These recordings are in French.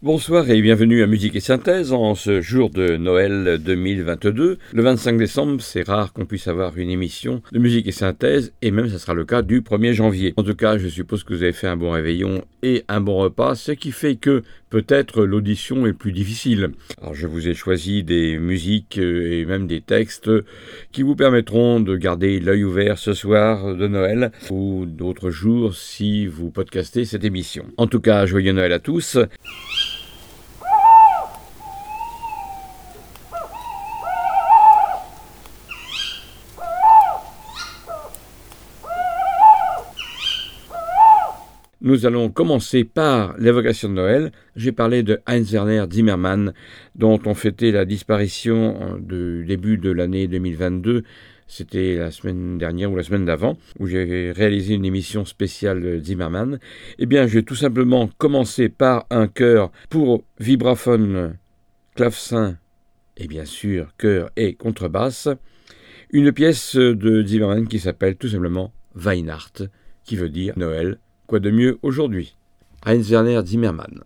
Bonsoir et bienvenue à Musique et Synthèse en ce jour de Noël 2022. Le 25 décembre, c'est rare qu'on puisse avoir une émission de musique et synthèse et même ça sera le cas du 1er janvier. En tout cas, je suppose que vous avez fait un bon réveillon et un bon repas, ce qui fait que peut-être l'audition est plus difficile. Alors je vous ai choisi des musiques et même des textes qui vous permettront de garder l'œil ouvert ce soir de Noël ou d'autres jours si vous podcastez cette émission. En tout cas, joyeux Noël à tous. Nous allons commencer par l'évocation de Noël. J'ai parlé de Heinz Werner Zimmermann, dont on fêtait la disparition du début de l'année 2022. C'était la semaine dernière ou la semaine d'avant, où j'ai réalisé une émission spéciale Zimmermann. Eh bien, je vais tout simplement commencer par un chœur pour vibraphone, clavecin et bien sûr chœur et contrebasse. Une pièce de Zimmermann qui s'appelle tout simplement Weihnacht, qui veut dire Noël Quoi de mieux aujourd'hui? Heinz Werner Zimmermann.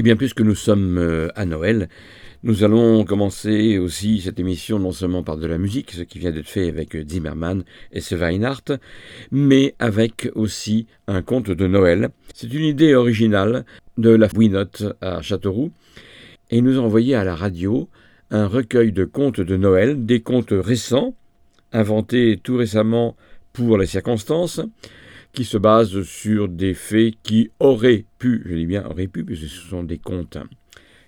Eh bien, puisque nous sommes euh, à Noël, nous allons commencer aussi cette émission non seulement par de la musique, ce qui vient d'être fait avec Zimmermann et Sveinhardt, mais avec aussi un conte de Noël. C'est une idée originale de la Winotte à Châteauroux, et nous a envoyé à la radio un recueil de contes de Noël, des contes récents, inventés tout récemment pour les circonstances, qui se basent sur des faits qui auraient pu, je dis bien auraient pu, puisque ce sont des contes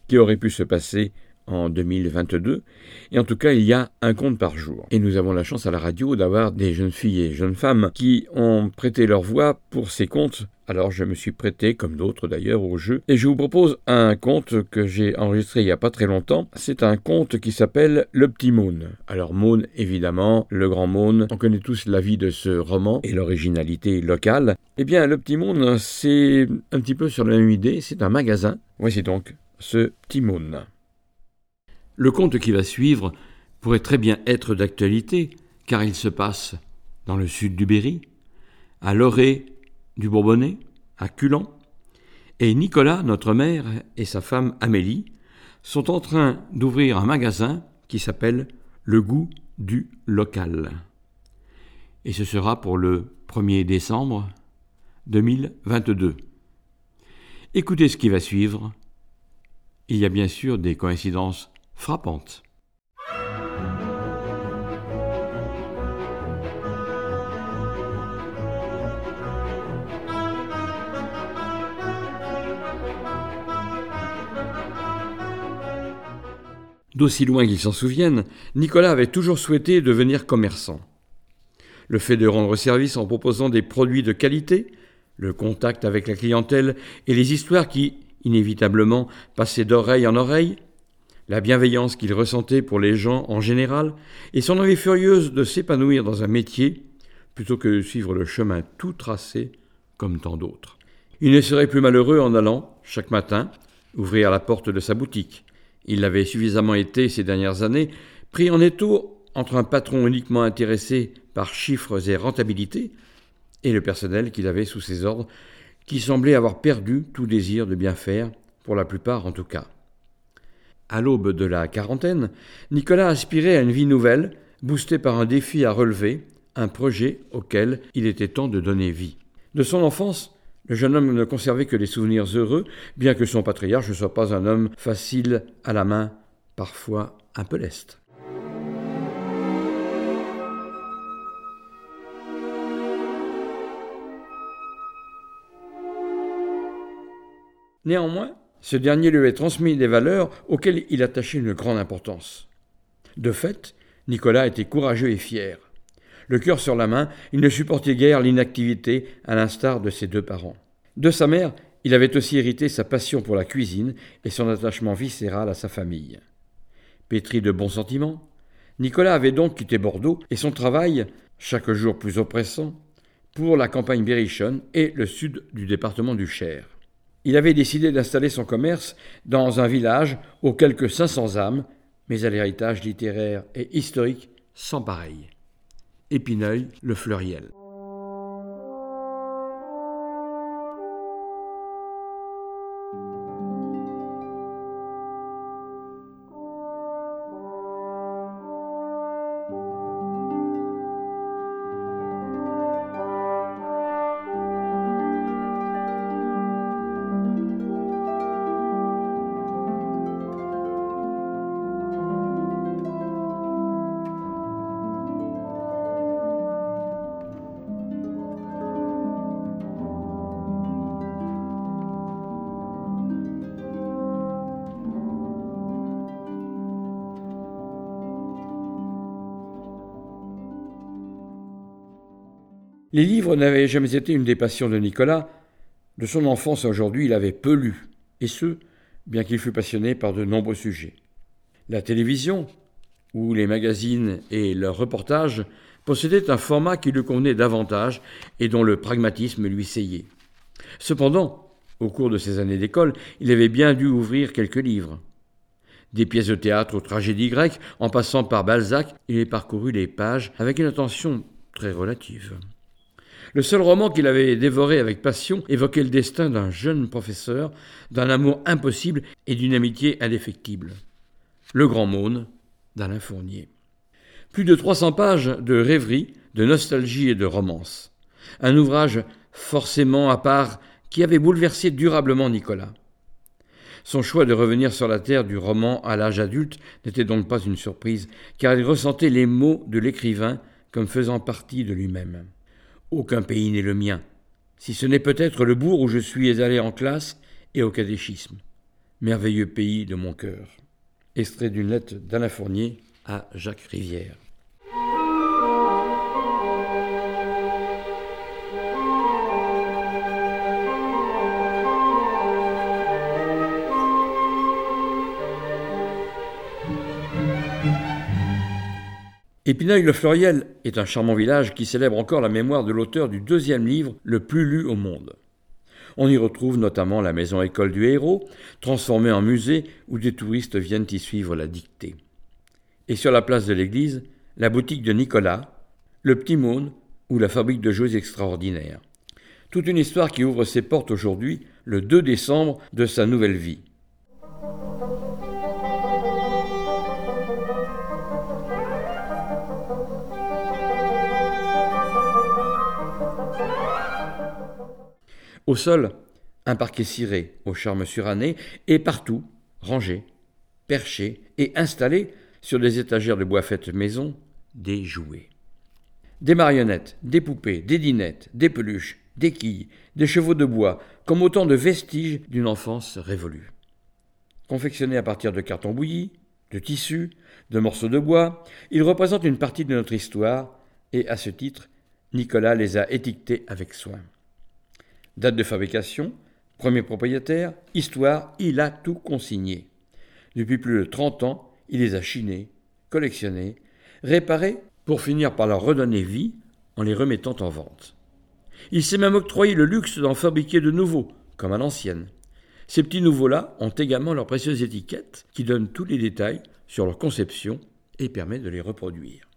qui auraient pu se passer en 2022. Et en tout cas, il y a un conte par jour. Et nous avons la chance à la radio d'avoir des jeunes filles et jeunes femmes qui ont prêté leur voix pour ces contes. Alors je me suis prêté, comme d'autres d'ailleurs, au jeu. Et je vous propose un conte que j'ai enregistré il n'y a pas très longtemps. C'est un conte qui s'appelle Le Petit Mône. Alors Mône, évidemment, le grand Mône. On connaît tous la vie de ce roman et l'originalité locale. Eh bien, Le Petit Mône, c'est un petit peu sur la même idée. C'est un magasin. Voici donc ce Petit Mône. Le conte qui va suivre pourrait très bien être d'actualité, car il se passe dans le sud du Berry, à l'orée du Bourbonnais, à Culan, et Nicolas, notre mère, et sa femme Amélie sont en train d'ouvrir un magasin qui s'appelle Le goût du local. Et ce sera pour le 1er décembre 2022. Écoutez ce qui va suivre. Il y a bien sûr des coïncidences frappante. D'aussi loin qu'il s'en souvienne, Nicolas avait toujours souhaité devenir commerçant. Le fait de rendre service en proposant des produits de qualité, le contact avec la clientèle et les histoires qui, inévitablement, passaient d'oreille en oreille, la bienveillance qu'il ressentait pour les gens en général, et son envie furieuse de s'épanouir dans un métier, plutôt que de suivre le chemin tout tracé comme tant d'autres. Il ne serait plus malheureux en allant, chaque matin, ouvrir la porte de sa boutique. Il l'avait suffisamment été ces dernières années, pris en étau entre un patron uniquement intéressé par chiffres et rentabilité, et le personnel qu'il avait sous ses ordres, qui semblait avoir perdu tout désir de bien faire, pour la plupart en tout cas. À l'aube de la quarantaine, Nicolas aspirait à une vie nouvelle, boosté par un défi à relever, un projet auquel il était temps de donner vie. De son enfance, le jeune homme ne conservait que des souvenirs heureux, bien que son patriarche ne soit pas un homme facile à la main, parfois un peu leste. Néanmoins, ce dernier lui avait transmis des valeurs auxquelles il attachait une grande importance. De fait, Nicolas était courageux et fier. Le cœur sur la main, il ne supportait guère l'inactivité, à l'instar de ses deux parents. De sa mère, il avait aussi hérité sa passion pour la cuisine et son attachement viscéral à sa famille. Pétri de bons sentiments, Nicolas avait donc quitté Bordeaux et son travail, chaque jour plus oppressant, pour la campagne berrichonne et le sud du département du Cher. Il avait décidé d'installer son commerce dans un village aux quelques 500 âmes, mais à l'héritage littéraire et historique sans pareil. Épineuil, le Fleuriel. Les livres n'avaient jamais été une des passions de Nicolas. De son enfance à aujourd'hui, il avait peu lu, et ce, bien qu'il fût passionné par de nombreux sujets. La télévision, ou les magazines et leurs reportages, possédaient un format qui lui convenait davantage et dont le pragmatisme lui seyait. Cependant, au cours de ses années d'école, il avait bien dû ouvrir quelques livres. Des pièces de théâtre aux tragédies grecques, en passant par Balzac, il est parcouru les pages avec une attention très relative. Le seul roman qu'il avait dévoré avec passion évoquait le destin d'un jeune professeur, d'un amour impossible et d'une amitié indéfectible. Le Grand Maune d'Alain Fournier. Plus de 300 pages de rêverie, de nostalgie et de romance. Un ouvrage forcément à part qui avait bouleversé durablement Nicolas. Son choix de revenir sur la terre du roman à l'âge adulte n'était donc pas une surprise, car il ressentait les mots de l'écrivain comme faisant partie de lui-même. Aucun pays n'est le mien, si ce n'est peut-être le bourg où je suis allé en classe et au catéchisme. Merveilleux pays de mon cœur. Extrait d'une lettre d'Alain Fournier à Jacques Rivière. Épineuil-le-Fleuriel est un charmant village qui célèbre encore la mémoire de l'auteur du deuxième livre le plus lu au monde. On y retrouve notamment la maison école du héros, transformée en musée où des touristes viennent y suivre la dictée. Et sur la place de l'église, la boutique de Nicolas, le petit Mône ou la fabrique de jouets extraordinaires. Toute une histoire qui ouvre ses portes aujourd'hui, le 2 décembre de sa nouvelle vie. Au sol, un parquet ciré au charme suranné, et partout, rangé, perché et installé sur des étagères de bois faites maison, des jouets. Des marionnettes, des poupées, des dinettes, des peluches, des quilles, des chevaux de bois, comme autant de vestiges d'une enfance révolue. Confectionnés à partir de carton bouilli, de tissus, de morceaux de bois, ils représentent une partie de notre histoire, et à ce titre, Nicolas les a étiquetés avec soin. Date de fabrication, premier propriétaire, histoire, il a tout consigné. Depuis plus de 30 ans, il les a chinés, collectionnés, réparés pour finir par leur redonner vie en les remettant en vente. Il s'est même octroyé le luxe d'en fabriquer de nouveaux, comme à l'ancienne. Ces petits nouveaux-là ont également leurs précieuses étiquettes qui donnent tous les détails sur leur conception et permettent de les reproduire.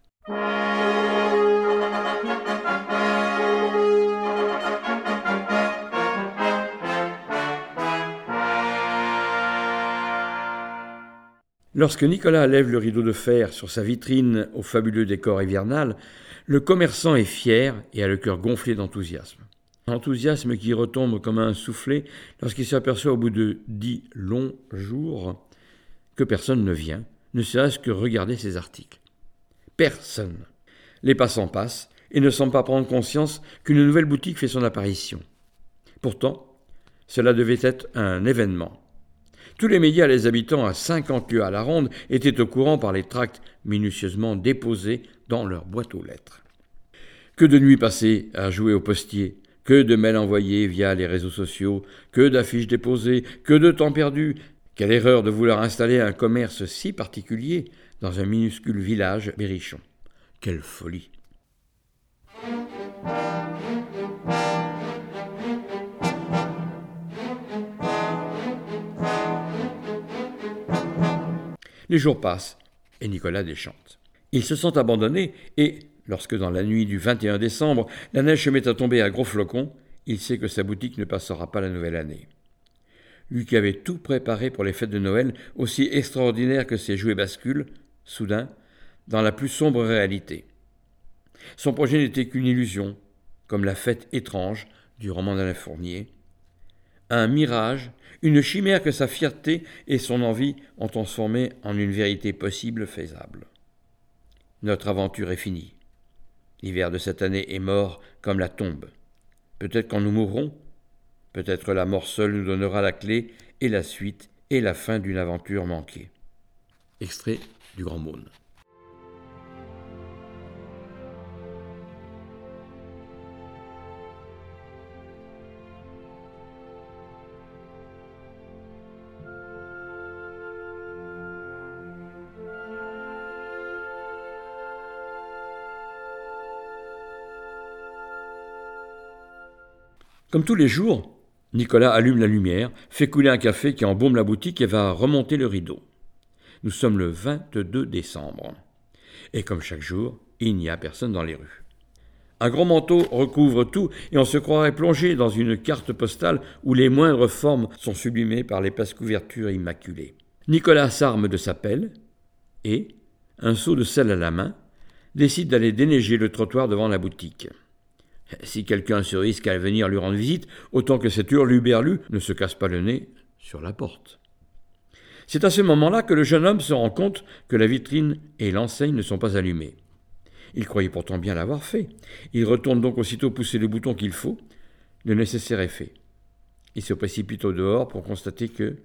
Lorsque Nicolas lève le rideau de fer sur sa vitrine au fabuleux décor hivernal, le commerçant est fier et a le cœur gonflé d'enthousiasme. Enthousiasme qui retombe comme un soufflet lorsqu'il s'aperçoit au bout de dix longs jours que personne ne vient, ne serait-ce que regarder ses articles. Personne. Les passants passent et ne semblent pas prendre conscience qu'une nouvelle boutique fait son apparition. Pourtant, cela devait être un événement. Tous les médias, les habitants à cinquante lieues à la ronde, étaient au courant par les tracts minutieusement déposés dans leur boîte aux lettres. Que de nuits passées à jouer au postier, que de mails envoyés via les réseaux sociaux, que d'affiches déposées, que de temps perdu. Quelle erreur de vouloir installer un commerce si particulier dans un minuscule village berrichon. Quelle folie. Les jours passent, et Nicolas déchante. Il se sent abandonné, et, lorsque dans la nuit du 21 décembre, la neige se met à tomber à gros flocons, il sait que sa boutique ne passera pas la nouvelle année. Lui qui avait tout préparé pour les fêtes de Noël, aussi extraordinaires que ses jouets basculent, soudain, dans la plus sombre réalité. Son projet n'était qu'une illusion, comme la fête étrange du roman d'Alain Fournier, un mirage, une chimère que sa fierté et son envie ont transformé en une vérité possible faisable. Notre aventure est finie. L'hiver de cette année est mort comme la tombe. Peut-être quand nous mourrons, peut-être la mort seule nous donnera la clé et la suite et la fin d'une aventure manquée. Extrait du Grand Monde. Comme tous les jours, Nicolas allume la lumière, fait couler un café qui embaume la boutique et va remonter le rideau. Nous sommes le 22 décembre. Et comme chaque jour, il n'y a personne dans les rues. Un grand manteau recouvre tout et on se croirait plongé dans une carte postale où les moindres formes sont sublimées par l'épaisse couverture immaculée. Nicolas s'arme de sa pelle et, un seau de sel à la main, décide d'aller déneiger le trottoir devant la boutique. Si quelqu'un se risque à venir lui rendre visite, autant que cet hurluberlu ne se casse pas le nez sur la porte. C'est à ce moment-là que le jeune homme se rend compte que la vitrine et l'enseigne ne sont pas allumées. Il croyait pourtant bien l'avoir fait. Il retourne donc aussitôt pousser le bouton qu'il faut. Le nécessaire est fait. Il se précipite au dehors pour constater que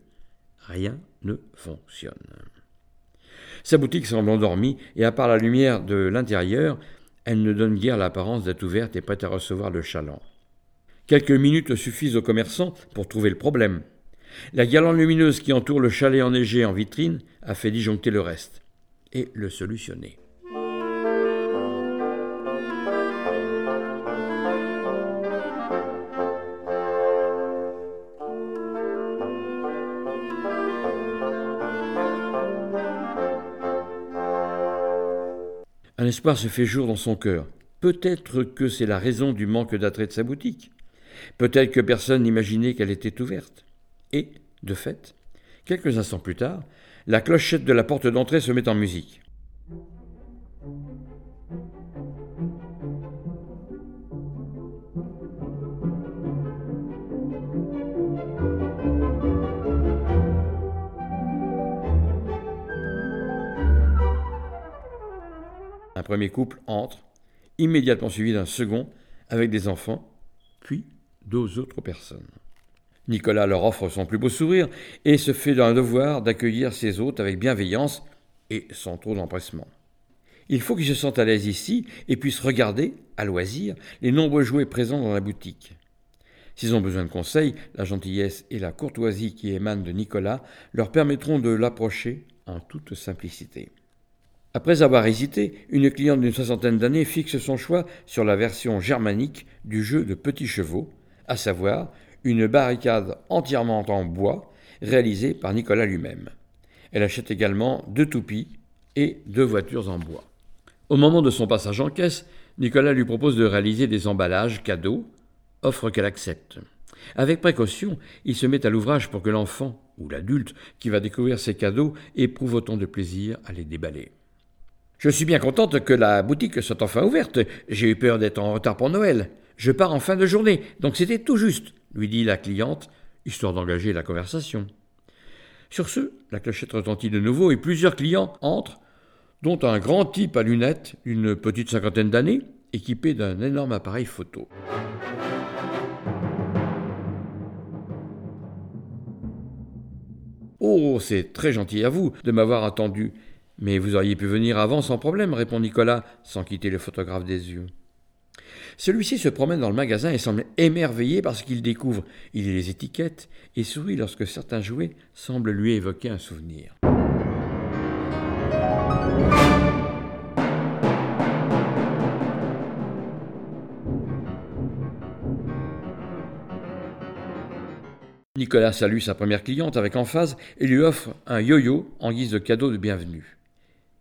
rien ne fonctionne. Sa boutique semble endormie, et à part la lumière de l'intérieur, elle ne donne guère l'apparence d'être ouverte et prête à recevoir le chaland. Quelques minutes suffisent aux commerçants pour trouver le problème. La guirlande lumineuse qui entoure le chalet enneigé en vitrine a fait disjoncter le reste et le solutionner. Un espoir se fait jour dans son cœur. Peut-être que c'est la raison du manque d'attrait de sa boutique. Peut-être que personne n'imaginait qu'elle était ouverte. Et, de fait, quelques instants plus tard, la clochette de la porte d'entrée se met en musique. Premier couple entre, immédiatement suivi d'un second, avec des enfants, puis deux autres personnes. Nicolas leur offre son plus beau sourire et se fait d'un devoir d'accueillir ses hôtes avec bienveillance et sans trop d'empressement. Il faut qu'ils se sentent à l'aise ici et puissent regarder, à loisir, les nombreux jouets présents dans la boutique. S'ils ont besoin de conseils, la gentillesse et la courtoisie qui émanent de Nicolas leur permettront de l'approcher en toute simplicité. Après avoir hésité, une cliente d'une soixantaine d'années fixe son choix sur la version germanique du jeu de petits chevaux, à savoir une barricade entièrement en bois, réalisée par Nicolas lui-même. Elle achète également deux toupies et deux voitures en bois. Au moment de son passage en caisse, Nicolas lui propose de réaliser des emballages cadeaux, offre qu'elle accepte. Avec précaution, il se met à l'ouvrage pour que l'enfant, ou l'adulte, qui va découvrir ces cadeaux, éprouve autant de plaisir à les déballer. Je suis bien contente que la boutique soit enfin ouverte. J'ai eu peur d'être en retard pour Noël. Je pars en fin de journée, donc c'était tout juste, lui dit la cliente, histoire d'engager la conversation. Sur ce, la clochette retentit de nouveau et plusieurs clients entrent, dont un grand type à lunettes d'une petite cinquantaine d'années, équipé d'un énorme appareil photo. Oh, c'est très gentil à vous de m'avoir attendu. Mais vous auriez pu venir avant sans problème, répond Nicolas, sans quitter le photographe des yeux. Celui-ci se promène dans le magasin et semble émerveillé par ce qu'il découvre. Il lit les étiquettes et sourit lorsque certains jouets semblent lui évoquer un souvenir. Nicolas salue sa première cliente avec emphase et lui offre un yo-yo en guise de cadeau de bienvenue.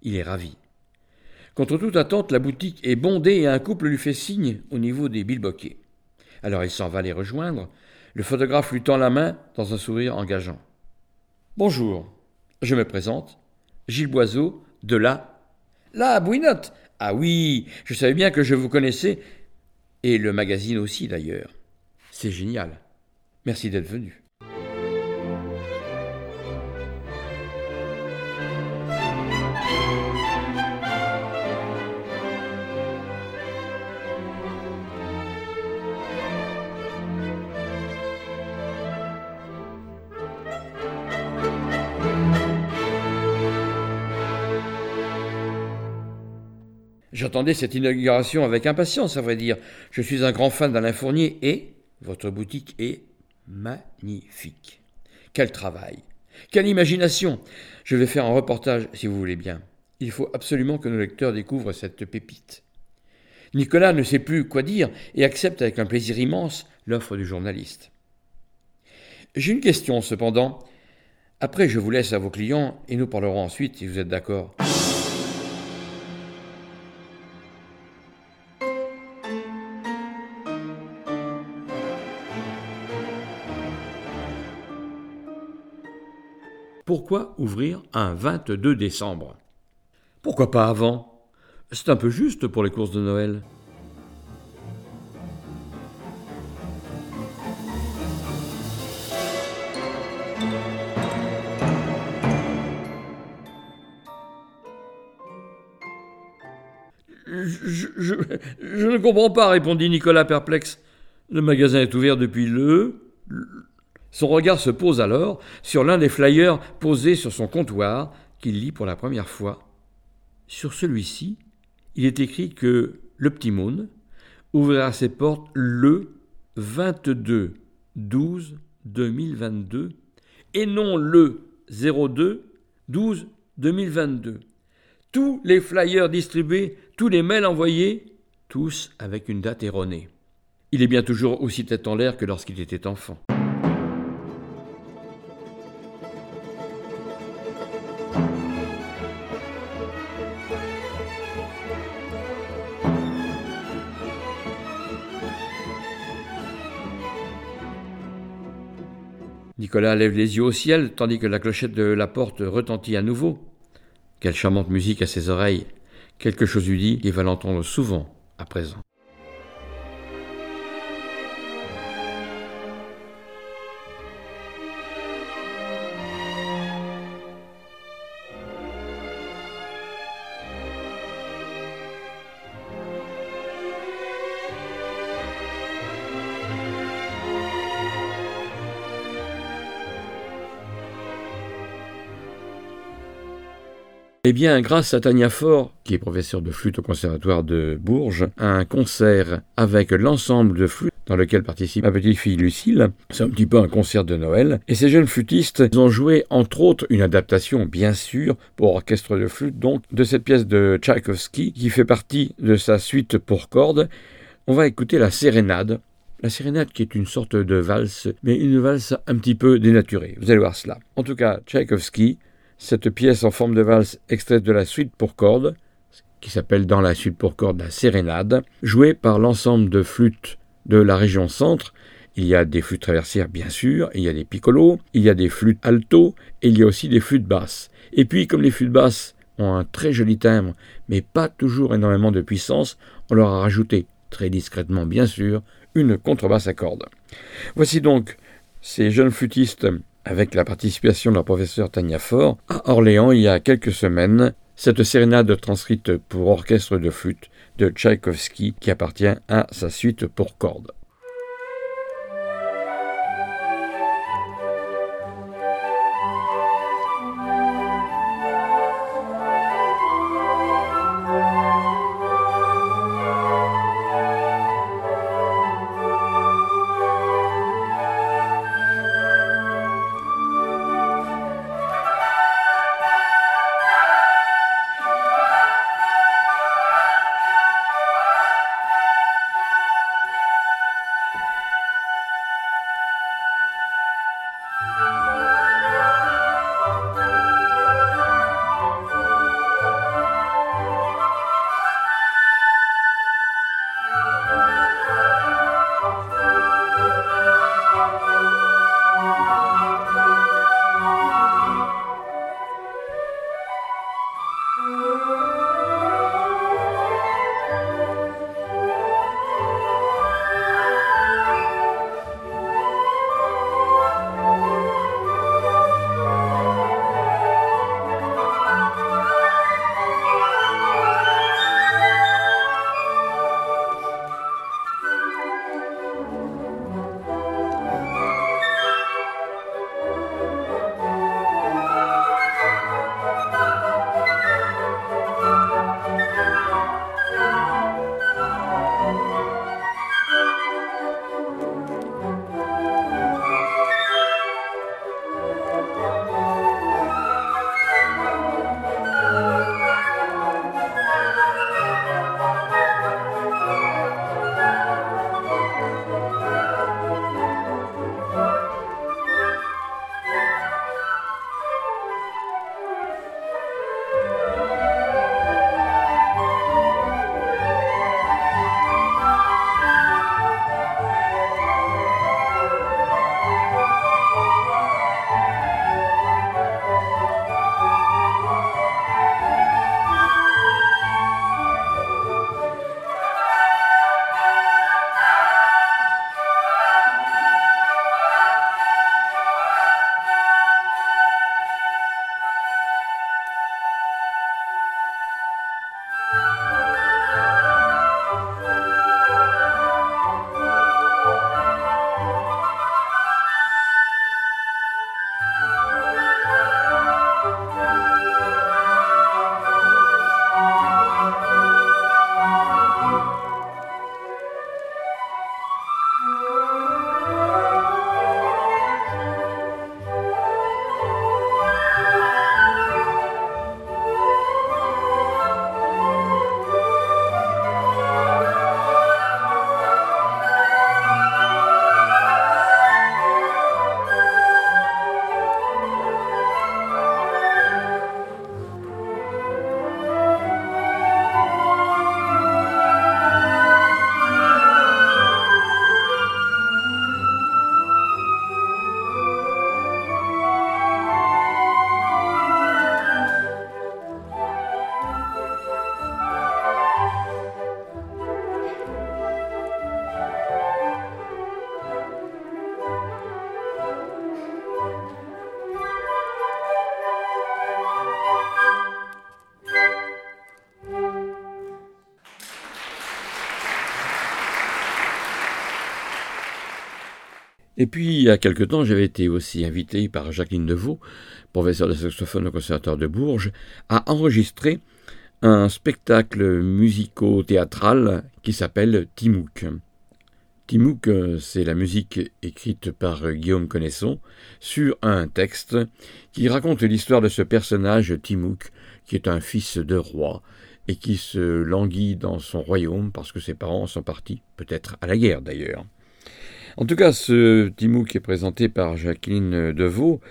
Il est ravi. Contre toute attente, la boutique est bondée et un couple lui fait signe au niveau des bilboquets. Alors il s'en va les rejoindre. Le photographe lui tend la main dans un sourire engageant. Bonjour, je me présente. Gilles Boiseau, de là. Là, Bouinotte Ah oui, je savais bien que je vous connaissais. Et le magazine aussi, d'ailleurs. C'est génial. Merci d'être venu. J'attendais cette inauguration avec impatience, à vrai dire. Je suis un grand fan d'Alain Fournier et votre boutique est magnifique. Quel travail Quelle imagination Je vais faire un reportage, si vous voulez bien. Il faut absolument que nos lecteurs découvrent cette pépite. Nicolas ne sait plus quoi dire et accepte avec un plaisir immense l'offre du journaliste. J'ai une question cependant. Après, je vous laisse à vos clients et nous parlerons ensuite si vous êtes d'accord. Pourquoi ouvrir un 22 décembre? Pourquoi pas avant? C'est un peu juste pour les courses de Noël. Je, je- je ne comprends pas, répondit Nicolas perplexe. Le magasin est ouvert depuis le... Son regard se pose alors sur l'un des flyers posés sur son comptoir qu'il lit pour la première fois. Sur celui-ci, il est écrit que le Petit Moon ouvrira ses portes le 22 12 2022 et non le 02 12 2022. Tous les flyers distribués, tous les mails envoyés, tous avec une date erronée. Il est bien toujours aussi tête en l'air que lorsqu'il était enfant. Nicolas lève les yeux au ciel tandis que la clochette de la porte retentit à nouveau. Quelle charmante musique à ses oreilles. Quelque chose lui dit qu'il va l'entendre souvent à présent. Eh bien, grâce à Tania Faure, qui est professeure de flûte au Conservatoire de Bourges, un concert avec l'ensemble de flûte dans lequel participe ma petite fille Lucille. C'est un petit peu un concert de Noël. Et ces jeunes flûtistes ont joué, entre autres, une adaptation, bien sûr, pour orchestre de flûte, donc, de cette pièce de Tchaïkovski, qui fait partie de sa suite pour cordes. On va écouter la sérénade. La sérénade qui est une sorte de valse, mais une valse un petit peu dénaturée. Vous allez voir cela. En tout cas, Tchaïkovski, cette pièce en forme de valse extraite de la suite pour cordes, qui s'appelle dans la suite pour cordes la sérénade, jouée par l'ensemble de flûtes de la région centre. Il y a des flûtes traversières, bien sûr, il y a des piccolos, il y a des flûtes alto, et il y a aussi des flûtes basses. Et puis, comme les flûtes basses ont un très joli timbre, mais pas toujours énormément de puissance, on leur a rajouté, très discrètement bien sûr, une contrebasse à cordes. Voici donc ces jeunes flûtistes avec la participation de leur professeur Tania Faure, à Orléans il y a quelques semaines, cette sérénade transcrite pour orchestre de flûte de Tchaïkovski qui appartient à sa suite pour cordes. Et puis, il y a quelque temps, j'avais été aussi invité par Jacqueline Deveau, professeure de saxophone au Conservatoire de Bourges, à enregistrer un spectacle musico-théâtral qui s'appelle Timouk. Timouk, c'est la musique écrite par Guillaume Connaisson sur un texte qui raconte l'histoire de ce personnage Timouk, qui est un fils de roi et qui se languit dans son royaume parce que ses parents sont partis, peut-être à la guerre d'ailleurs. En tout cas, ce Timouk est présenté par Jacqueline Deveau.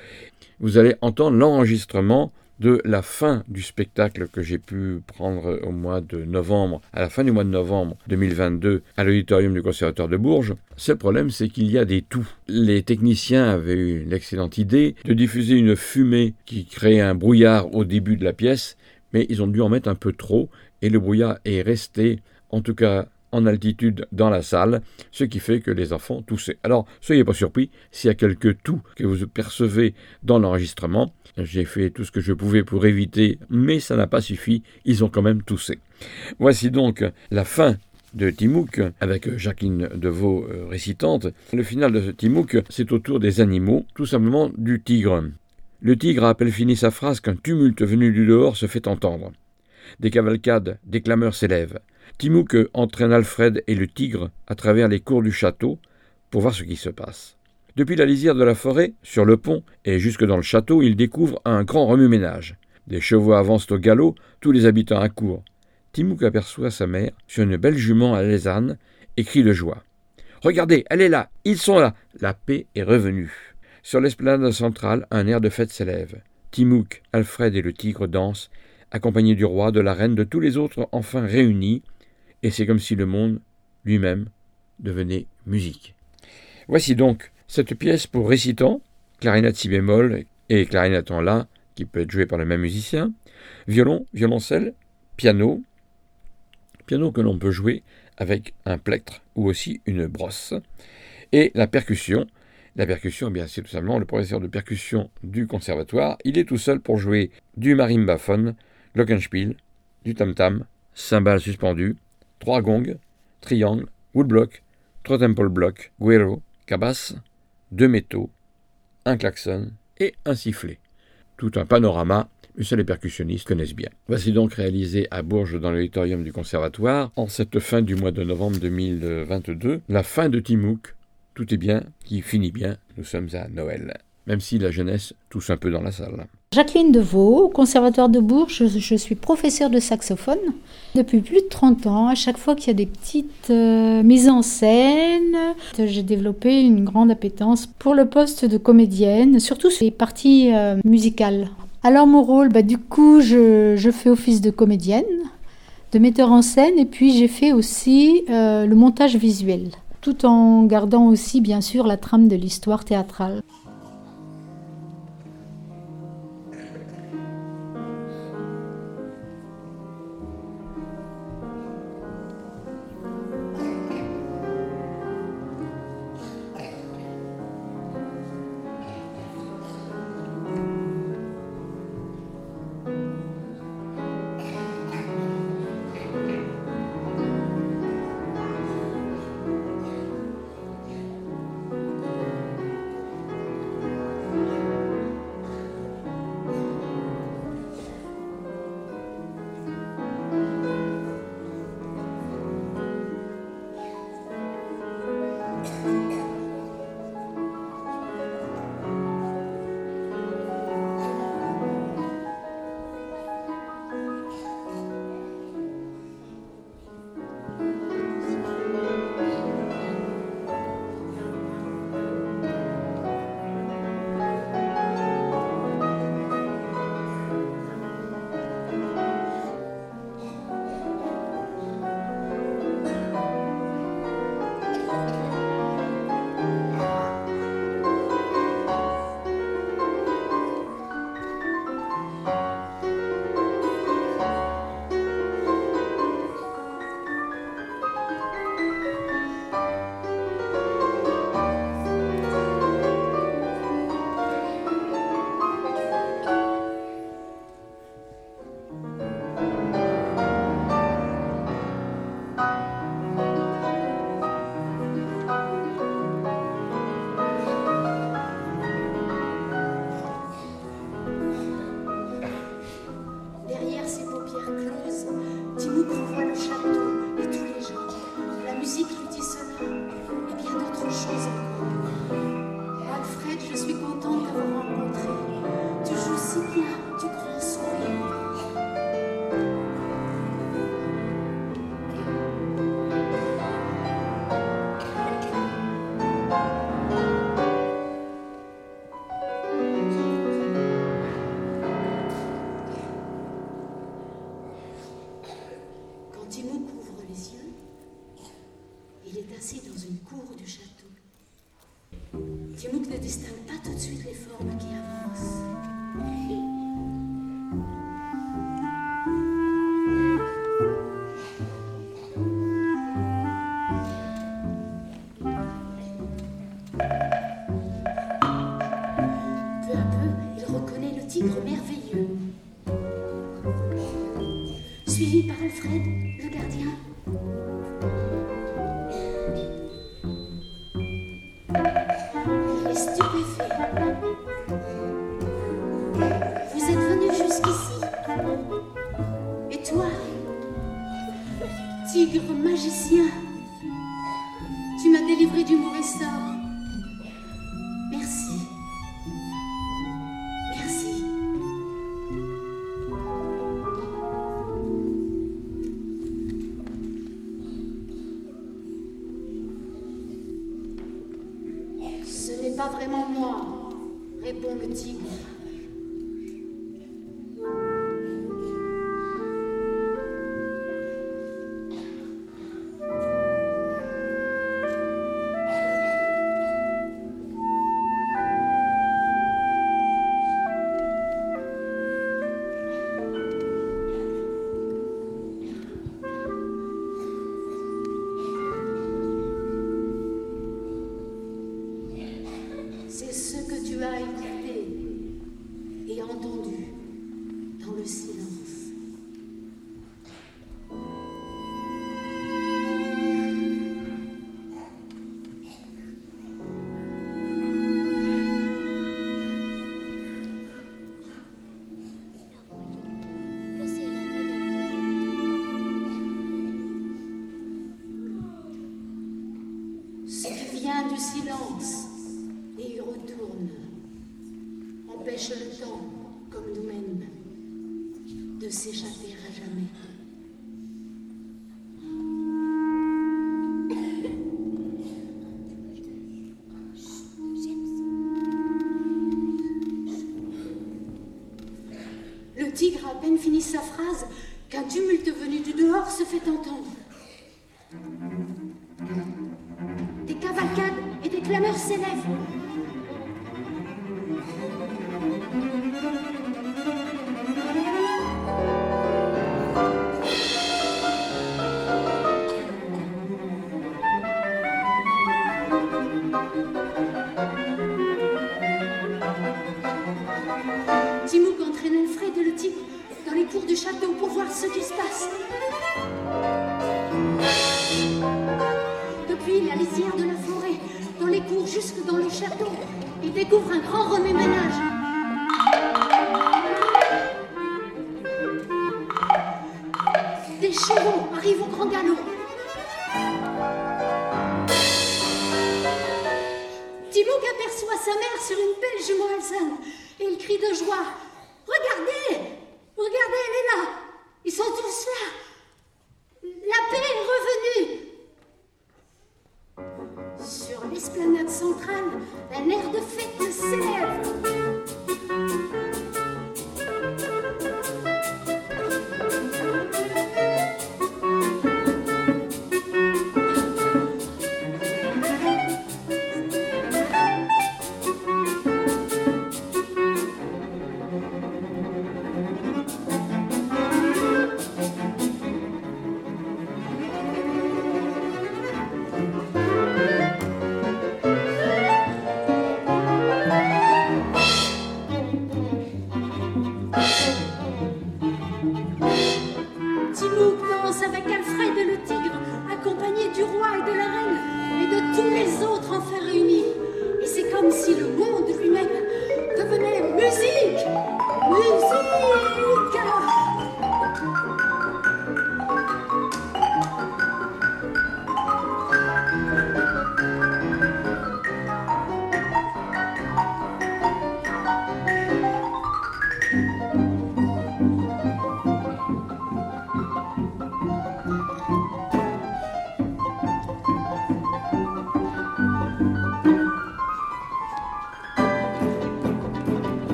Vous allez entendre l'enregistrement de la fin du spectacle que j'ai pu prendre au mois de novembre, à la fin du mois de novembre 2022, à l'auditorium du Conservatoire de Bourges. Seul problème, c'est qu'il y a des tout. Les techniciens avaient eu l'excellente idée de diffuser une fumée qui créait un brouillard au début de la pièce, mais ils ont dû en mettre un peu trop, et le brouillard est resté, en tout cas en altitude dans la salle, ce qui fait que les enfants toussaient. Alors, soyez pas surpris s'il y a quelques toux que vous percevez dans l'enregistrement. J'ai fait tout ce que je pouvais pour éviter, mais ça n'a pas suffi, ils ont quand même toussé. Voici donc la fin de Timouk, avec Jacqueline Deveau euh, récitante. Le final de Timouk, c'est autour des animaux, tout simplement du tigre. Le tigre a à peine fini sa phrase qu'un tumulte venu du dehors se fait entendre? Des cavalcades, des clameurs s'élèvent. Timouk entraîne Alfred et le tigre à travers les cours du château pour voir ce qui se passe. Depuis la lisière de la forêt, sur le pont et jusque dans le château, il découvre un grand remue-ménage. Des chevaux avancent au galop, tous les habitants accourent. Timouk aperçoit sa mère sur une belle jument à l'ésane et crie de joie. Regardez, elle est là, ils sont là, la paix est revenue. Sur l'esplanade centrale, un air de fête s'élève. Timouk, Alfred et le tigre dansent, accompagnés du roi, de la reine, de tous les autres enfin réunis, et c'est comme si le monde lui-même devenait musique. Voici donc cette pièce pour récitant, clarinette si bémol et clarinette en la, qui peut être jouée par le même musicien, violon, violoncelle, piano, piano que l'on peut jouer avec un plectre ou aussi une brosse, et la percussion. La percussion, eh bien, c'est tout simplement le professeur de percussion du conservatoire. Il est tout seul pour jouer du marimbaphone, glockenspiel, du tam-tam, cymbales suspendues, trois gongs, triangle, woodblock, trois temple block, guero, cabasse, deux métaux, un klaxon et un sifflet. Tout un panorama, mais ça les percussionnistes connaissent bien. Voici donc réalisé à Bourges dans l'auditorium du Conservatoire, en cette fin du mois de novembre 2022, la fin de Timouk. Tout est bien, qui finit bien, nous sommes à Noël. Même si la jeunesse tousse un peu dans la salle. Jacqueline Deveau, au Conservatoire de Bourges, je, suis professeure de saxophone depuis plus de 30 ans. À chaque fois qu'il y a des petites euh, mises en scène, j'ai développé une grande appétence pour le poste de comédienne, surtout sur les parties euh, musicales. Alors mon rôle, bah, du coup, je, je, fais office de comédienne, de metteur en scène, et puis j'ai fait aussi euh, le montage visuel, tout en gardant aussi bien sûr la trame de l'histoire théâtrale. peine fini sa phrase qu'un tumulte venu du dehors se fait entendre. Des cavalcades et des clameurs s'élèvent. cris de joie,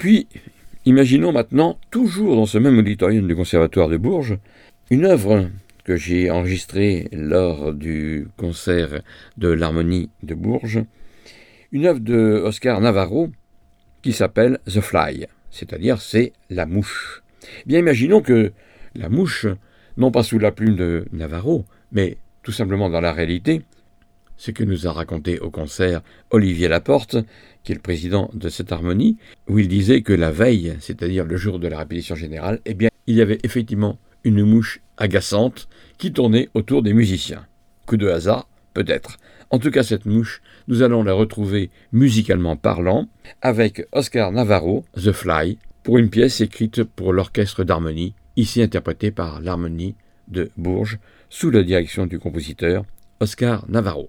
puis, imaginons maintenant, toujours dans ce même auditorium du Conservatoire de Bourges, une œuvre que j'ai enregistrée lors du concert de l'Harmonie de Bourges, une œuvre de Oscar Navarro qui s'appelle The Fly, c'est-à-dire c'est la mouche. Bien imaginons que la mouche, non pas sous la plume de Navarro, mais tout simplement dans la réalité, ce que nous a raconté au concert Olivier Laporte, qui est le président de cette harmonie, où il disait que la veille, c'est-à-dire le jour de la répétition générale, eh bien, il y avait effectivement une mouche agaçante qui tournait autour des musiciens. Coup de hasard, peut-être. En tout cas, cette mouche, nous allons la retrouver musicalement parlant avec Oscar Navarro, The Fly, pour une pièce écrite pour l'orchestre d'harmonie, ici interprétée par l'harmonie de Bourges, sous la direction du compositeur Oscar Navarro.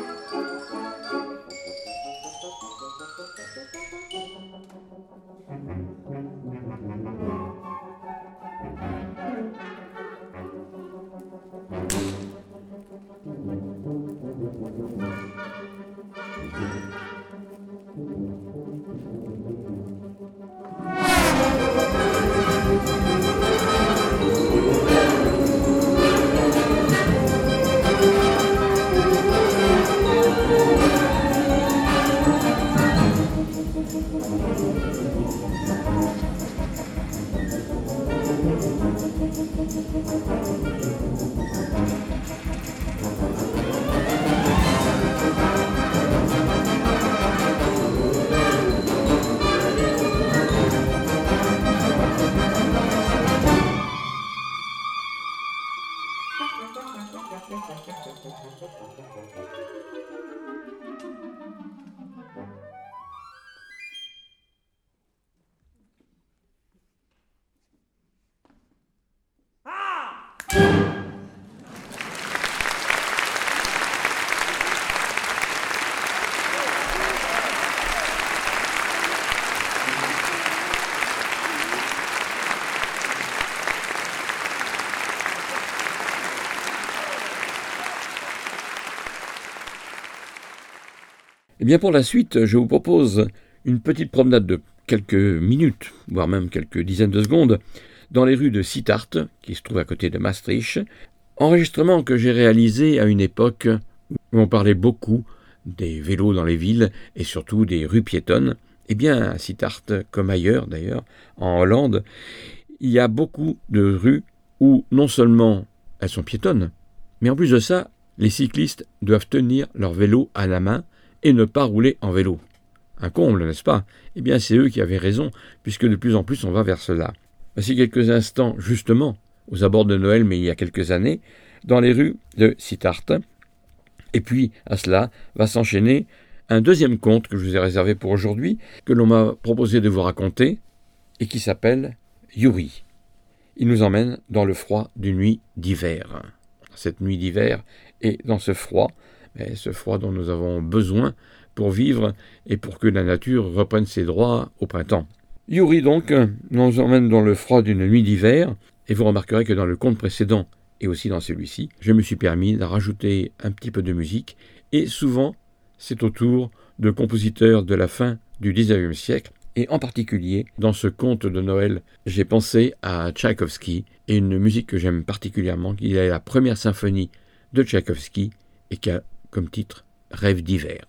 Eh bien, pour la suite, je vous propose une petite promenade de quelques minutes, voire même quelques dizaines de secondes, dans les rues de Sittard, qui se trouve à côté de Maastricht. Enregistrement que j'ai réalisé à une époque où on parlait beaucoup des vélos dans les villes et surtout des rues piétonnes. Eh bien, à Sittard, comme ailleurs d'ailleurs, en Hollande, il y a beaucoup de rues où non seulement elles sont piétonnes, mais en plus de ça, les cyclistes doivent tenir leur vélo à la main et ne pas rouler en vélo. Un comble, n'est-ce pas Eh bien, c'est eux qui avaient raison, puisque de plus en plus on va vers cela. Voici quelques instants, justement, aux abords de Noël, mais il y a quelques années, dans les rues de Sittard. Et puis, à cela, va s'enchaîner un deuxième conte que je vous ai réservé pour aujourd'hui, que l'on m'a proposé de vous raconter, et qui s'appelle Yuri. Il nous emmène dans le froid d'une nuit d'hiver. Cette nuit d'hiver, et dans ce froid, ce froid dont nous avons besoin pour vivre et pour que la nature reprenne ses droits au printemps. Yuri donc nous emmène dans le froid d'une nuit d'hiver, et vous remarquerez que dans le conte précédent et aussi dans celui-ci, je me suis permis de rajouter un petit peu de musique, et souvent c'est autour de compositeurs de la fin du XIXe siècle, et en particulier dans ce conte de Noël, j'ai pensé à Tchaïkovski et une musique que j'aime particulièrement, qui est la première symphonie de Tchaïkovski et qui a comme titre Rêve d'hiver.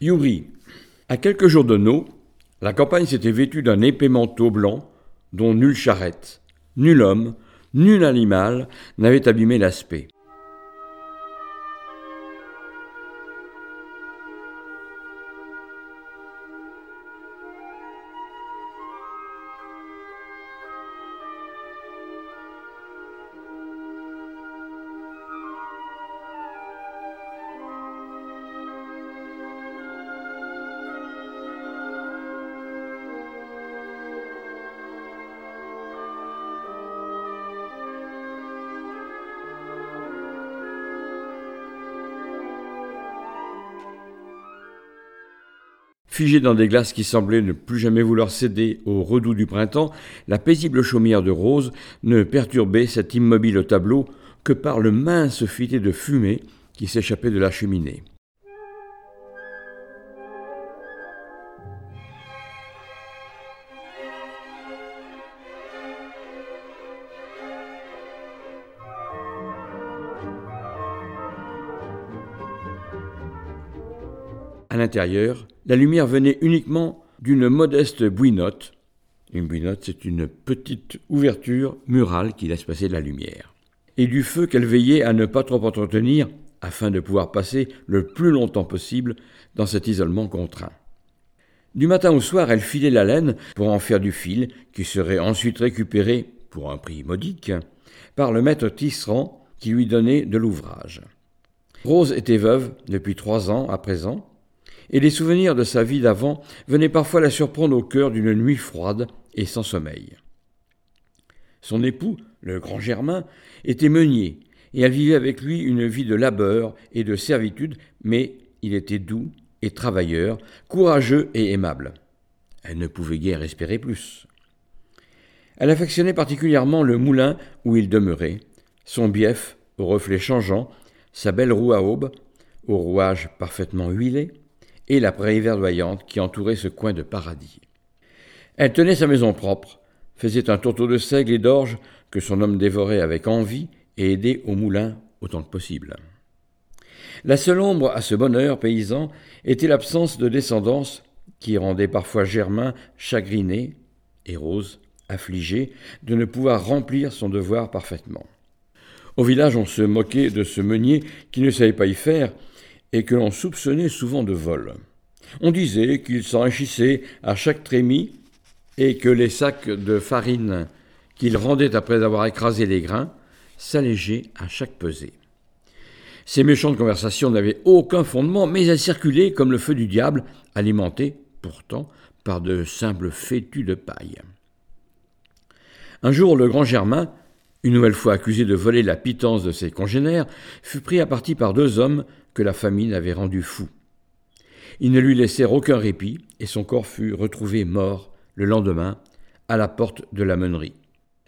Yuri. À quelques jours de nous, la campagne s'était vêtue d'un épais manteau blanc dont nulle charrette, nul homme, nul animal n'avait abîmé l'aspect. Figée dans des glaces qui semblaient ne plus jamais vouloir céder au redout du printemps, la paisible chaumière de rose ne perturbait cet immobile tableau que par le mince filet de fumée qui s'échappait de la cheminée. La lumière venait uniquement d'une modeste bouinotte. Une bouinotte, c'est une petite ouverture murale qui laisse passer de la lumière. Et du feu qu'elle veillait à ne pas trop entretenir afin de pouvoir passer le plus longtemps possible dans cet isolement contraint. Du matin au soir, elle filait la laine pour en faire du fil qui serait ensuite récupéré, pour un prix modique, par le maître tisserand qui lui donnait de l'ouvrage. Rose était veuve depuis trois ans à présent, et les souvenirs de sa vie d'avant venaient parfois la surprendre au cœur d'une nuit froide et sans sommeil. Son époux, le grand Germain, était meunier, et elle vivait avec lui une vie de labeur et de servitude, mais il était doux et travailleur, courageux et aimable. Elle ne pouvait guère espérer plus. Elle affectionnait particulièrement le moulin où il demeurait, son bief aux reflets changeants, sa belle roue à aube, au rouage parfaitement huilé, et la prairie verdoyante qui entourait ce coin de paradis. Elle tenait sa maison propre, faisait un tourteau de seigle et d'orge que son homme dévorait avec envie et aidait au moulin autant que possible. La seule ombre à ce bonheur paysan était l'absence de descendance qui rendait parfois Germain chagriné et Rose affligée de ne pouvoir remplir son devoir parfaitement. Au village, on se moquait de ce meunier qui ne savait pas y faire et que l'on soupçonnait souvent de vol. On disait qu'il s'enrichissait à chaque trémie et que les sacs de farine qu'il rendait après avoir écrasé les grains s'allégeaient à chaque pesée. Ces méchantes conversations n'avaient aucun fondement, mais elles circulaient comme le feu du diable, alimentées, pourtant, par de simples fétus de paille. Un jour, le grand Germain, une nouvelle fois accusé de voler la pitance de ses congénères, fut pris à partie par deux hommes que la famine avait rendu fou. Ils ne lui laissèrent aucun répit, et son corps fut retrouvé mort le lendemain à la porte de la meunerie.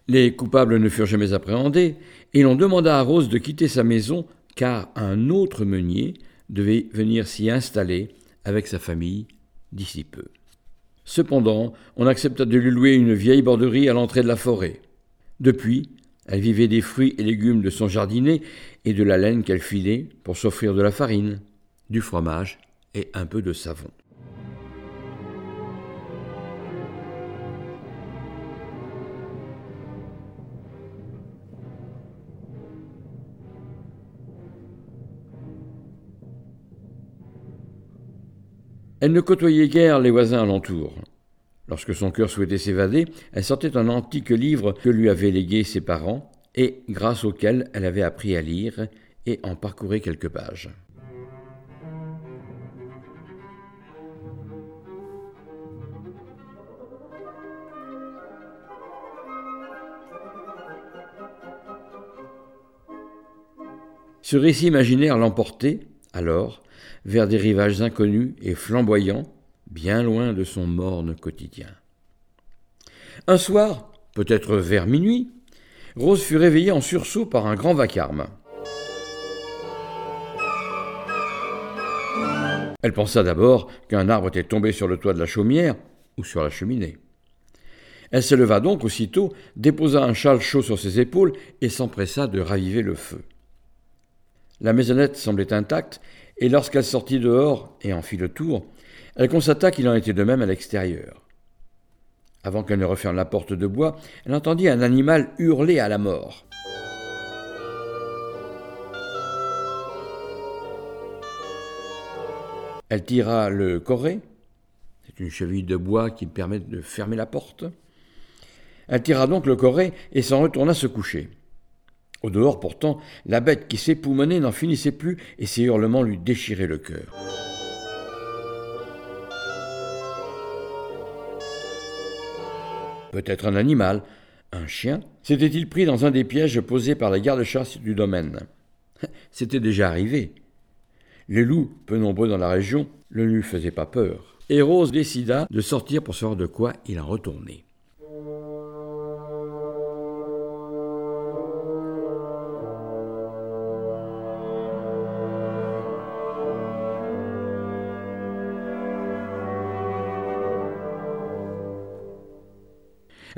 Les coupables ne furent jamais appréhendés, et l'on demanda à Rose de quitter sa maison, car un autre meunier devait venir s'y installer avec sa famille d'ici peu. Cependant, on accepta de lui louer une vieille borderie à l'entrée de la forêt. Depuis, elle vivait des fruits et légumes de son jardinet et de la laine qu'elle filait pour s'offrir de la farine, du fromage et un peu de savon. Elle ne côtoyait guère les voisins alentours. Lorsque son cœur souhaitait s'évader, elle sortait un antique livre que lui avaient légué ses parents et grâce auquel elle avait appris à lire et en parcourait quelques pages. Ce récit imaginaire l'emportait, alors, vers des rivages inconnus et flamboyants, bien loin de son morne quotidien. Un soir, peut-être vers minuit, Rose fut réveillée en sursaut par un grand vacarme. Elle pensa d'abord qu'un arbre était tombé sur le toit de la chaumière ou sur la cheminée. Elle se leva donc aussitôt, déposa un châle chaud sur ses épaules et s'empressa de raviver le feu. La maisonnette semblait intacte, et lorsqu'elle sortit dehors et en fit le tour, elle constata qu'il en était de même à l'extérieur. Avant qu'elle ne referme la porte de bois, elle entendit un animal hurler à la mort. Elle tira le corret, c'est une cheville de bois qui permet de fermer la porte. Elle tira donc le corret et s'en retourna se coucher. Au dehors, pourtant, la bête qui s'époumonait n'en finissait plus et ses hurlements lui déchiraient le cœur. Peut-être un animal, un chien, s'était-il pris dans un des pièges posés par les gardes-chasse du domaine C'était déjà arrivé. Les loups, peu nombreux dans la région, ne lui faisaient pas peur. Et Rose décida de sortir pour savoir de quoi il en retournait.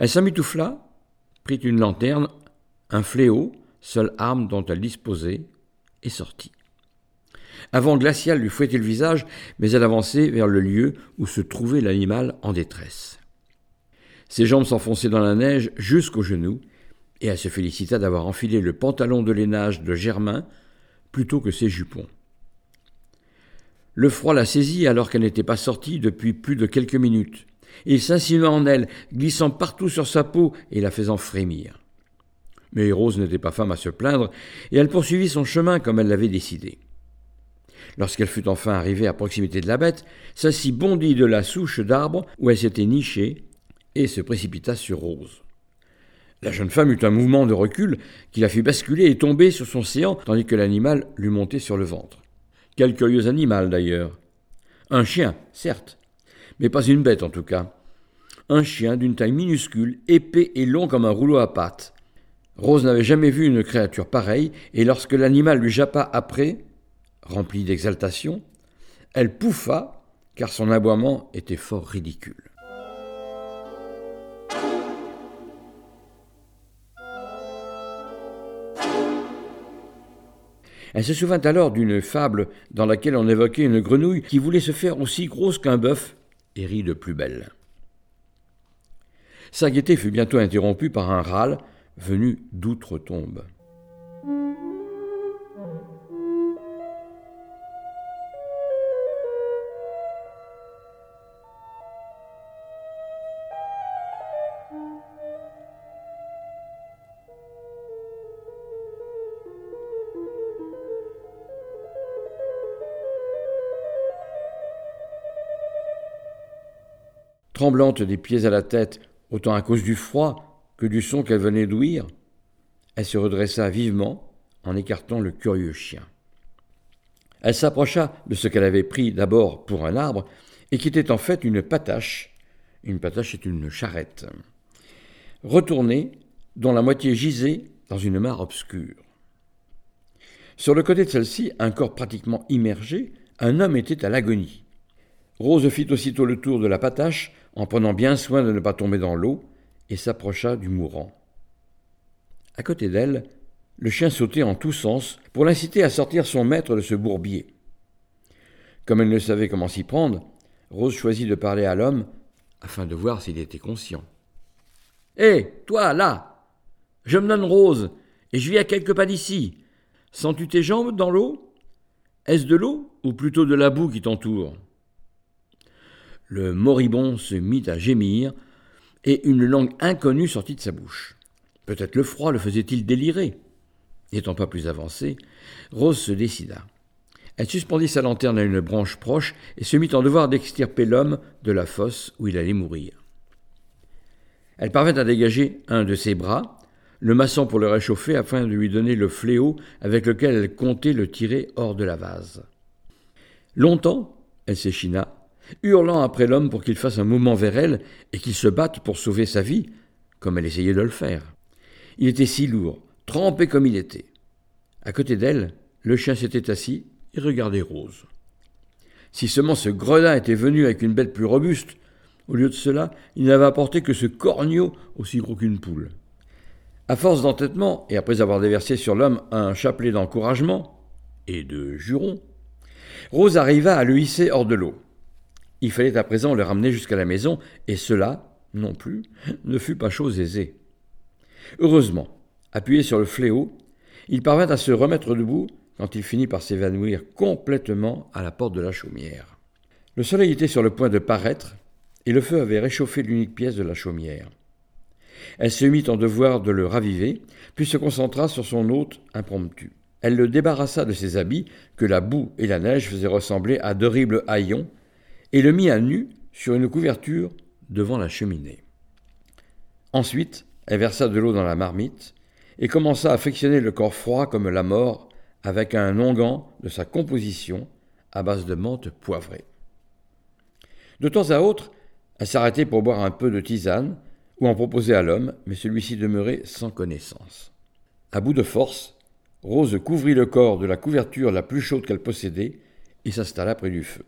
Elle s'emmitoufla, prit une lanterne, un fléau, seule arme dont elle disposait, et sortit. Un vent glacial lui fouettait le visage, mais elle avançait vers le lieu où se trouvait l'animal en détresse. Ses jambes s'enfonçaient dans la neige jusqu'aux genoux, et elle se félicita d'avoir enfilé le pantalon de lainage de Germain plutôt que ses jupons. Le froid la saisit alors qu'elle n'était pas sortie depuis plus de quelques minutes. Il s'insinua en elle, glissant partout sur sa peau et la faisant frémir. Mais Rose n'était pas femme à se plaindre, et elle poursuivit son chemin comme elle l'avait décidé. Lorsqu'elle fut enfin arrivée à proximité de la bête, celle-ci bondit de la souche d'arbre où elle s'était nichée et se précipita sur Rose. La jeune femme eut un mouvement de recul qui la fit basculer et tomber sur son séant tandis que l'animal lui montait sur le ventre. Quel curieux animal d'ailleurs. Un chien, certes, mais pas une bête en tout cas. Un chien d'une taille minuscule, épais et long comme un rouleau à pattes. Rose n'avait jamais vu une créature pareille, et lorsque l'animal lui jappa après, rempli d'exaltation, elle pouffa, car son aboiement était fort ridicule. Elle se souvint alors d'une fable dans laquelle on évoquait une grenouille qui voulait se faire aussi grosse qu'un bœuf et rit de plus belle. Sa gaieté fut bientôt interrompue par un râle venu d'outre-tombe. Tremblante des pieds à la tête, autant à cause du froid que du son qu'elle venait d'ouïr, elle se redressa vivement en écartant le curieux chien. Elle s'approcha de ce qu'elle avait pris d'abord pour un arbre et qui était en fait une patache. Une patache est une charrette. Retournée, dont la moitié gisait dans une mare obscure. Sur le côté de celle-ci, un corps pratiquement immergé, un homme était à l'agonie. Rose fit aussitôt le tour de la patache en prenant bien soin de ne pas tomber dans l'eau et s'approcha du mourant. À côté d'elle, le chien sautait en tous sens pour l'inciter à sortir son maître de ce bourbier. Comme elle ne savait comment s'y prendre, Rose choisit de parler à l'homme afin de voir s'il était conscient. Hé, toi, là Je me nomme Rose, et je vis à quelques pas d'ici. Sens-tu tes jambes dans l'eau? Est-ce de l'eau, ou plutôt de la boue qui t'entoure? Le moribond se mit à gémir, et une langue inconnue sortit de sa bouche. Peut-être le froid le faisait-il délirer. N'étant pas plus avancée, Rose se décida. Elle suspendit sa lanterne à une branche proche et se mit en devoir d'extirper l'homme de la fosse où il allait mourir. Elle parvint à dégager un de ses bras, le massant pour le réchauffer afin de lui donner le fléau avec lequel elle comptait le tirer hors de la vase. Longtemps, elle s'échina, hurlant après l'homme pour qu'il fasse un mouvement vers elle et qu'il se batte pour sauver sa vie, comme elle essayait de le faire. Il était si lourd, trempé comme il était. À côté d'elle, le chien s'était assis et regardait Rose. Si seulement ce gredin était venu avec une bête plus robuste, au lieu de cela, il n'avait apporté que ce corneau aussi gros qu'une poule. À force d'entêtement, et après avoir déversé sur l'homme un chapelet d'encouragement et de jurons, Rose arriva à le hisser hors de l'eau. Il fallait à présent le ramener jusqu'à la maison, et cela, non plus, ne fut pas chose aisée. Heureusement, appuyé sur le fléau, il parvint à se remettre debout quand il finit par s'évanouir complètement à la porte de la chaumière. Le soleil était sur le point de paraître, et le feu avait réchauffé l'unique pièce de la chaumière. Elle se mit en devoir de le raviver, puis se concentra sur son hôte impromptu. Elle le débarrassa de ses habits, que la boue et la neige faisaient ressembler à d'horribles haillons, et le mit à nu sur une couverture devant la cheminée. Ensuite, elle versa de l'eau dans la marmite et commença à frictionner le corps froid comme la mort avec un onguent de sa composition à base de menthe poivrée. De temps à autre, elle s'arrêtait pour boire un peu de tisane ou en proposer à l'homme, mais celui-ci demeurait sans connaissance. À bout de force, Rose couvrit le corps de la couverture la plus chaude qu'elle possédait et s'installa près du feu.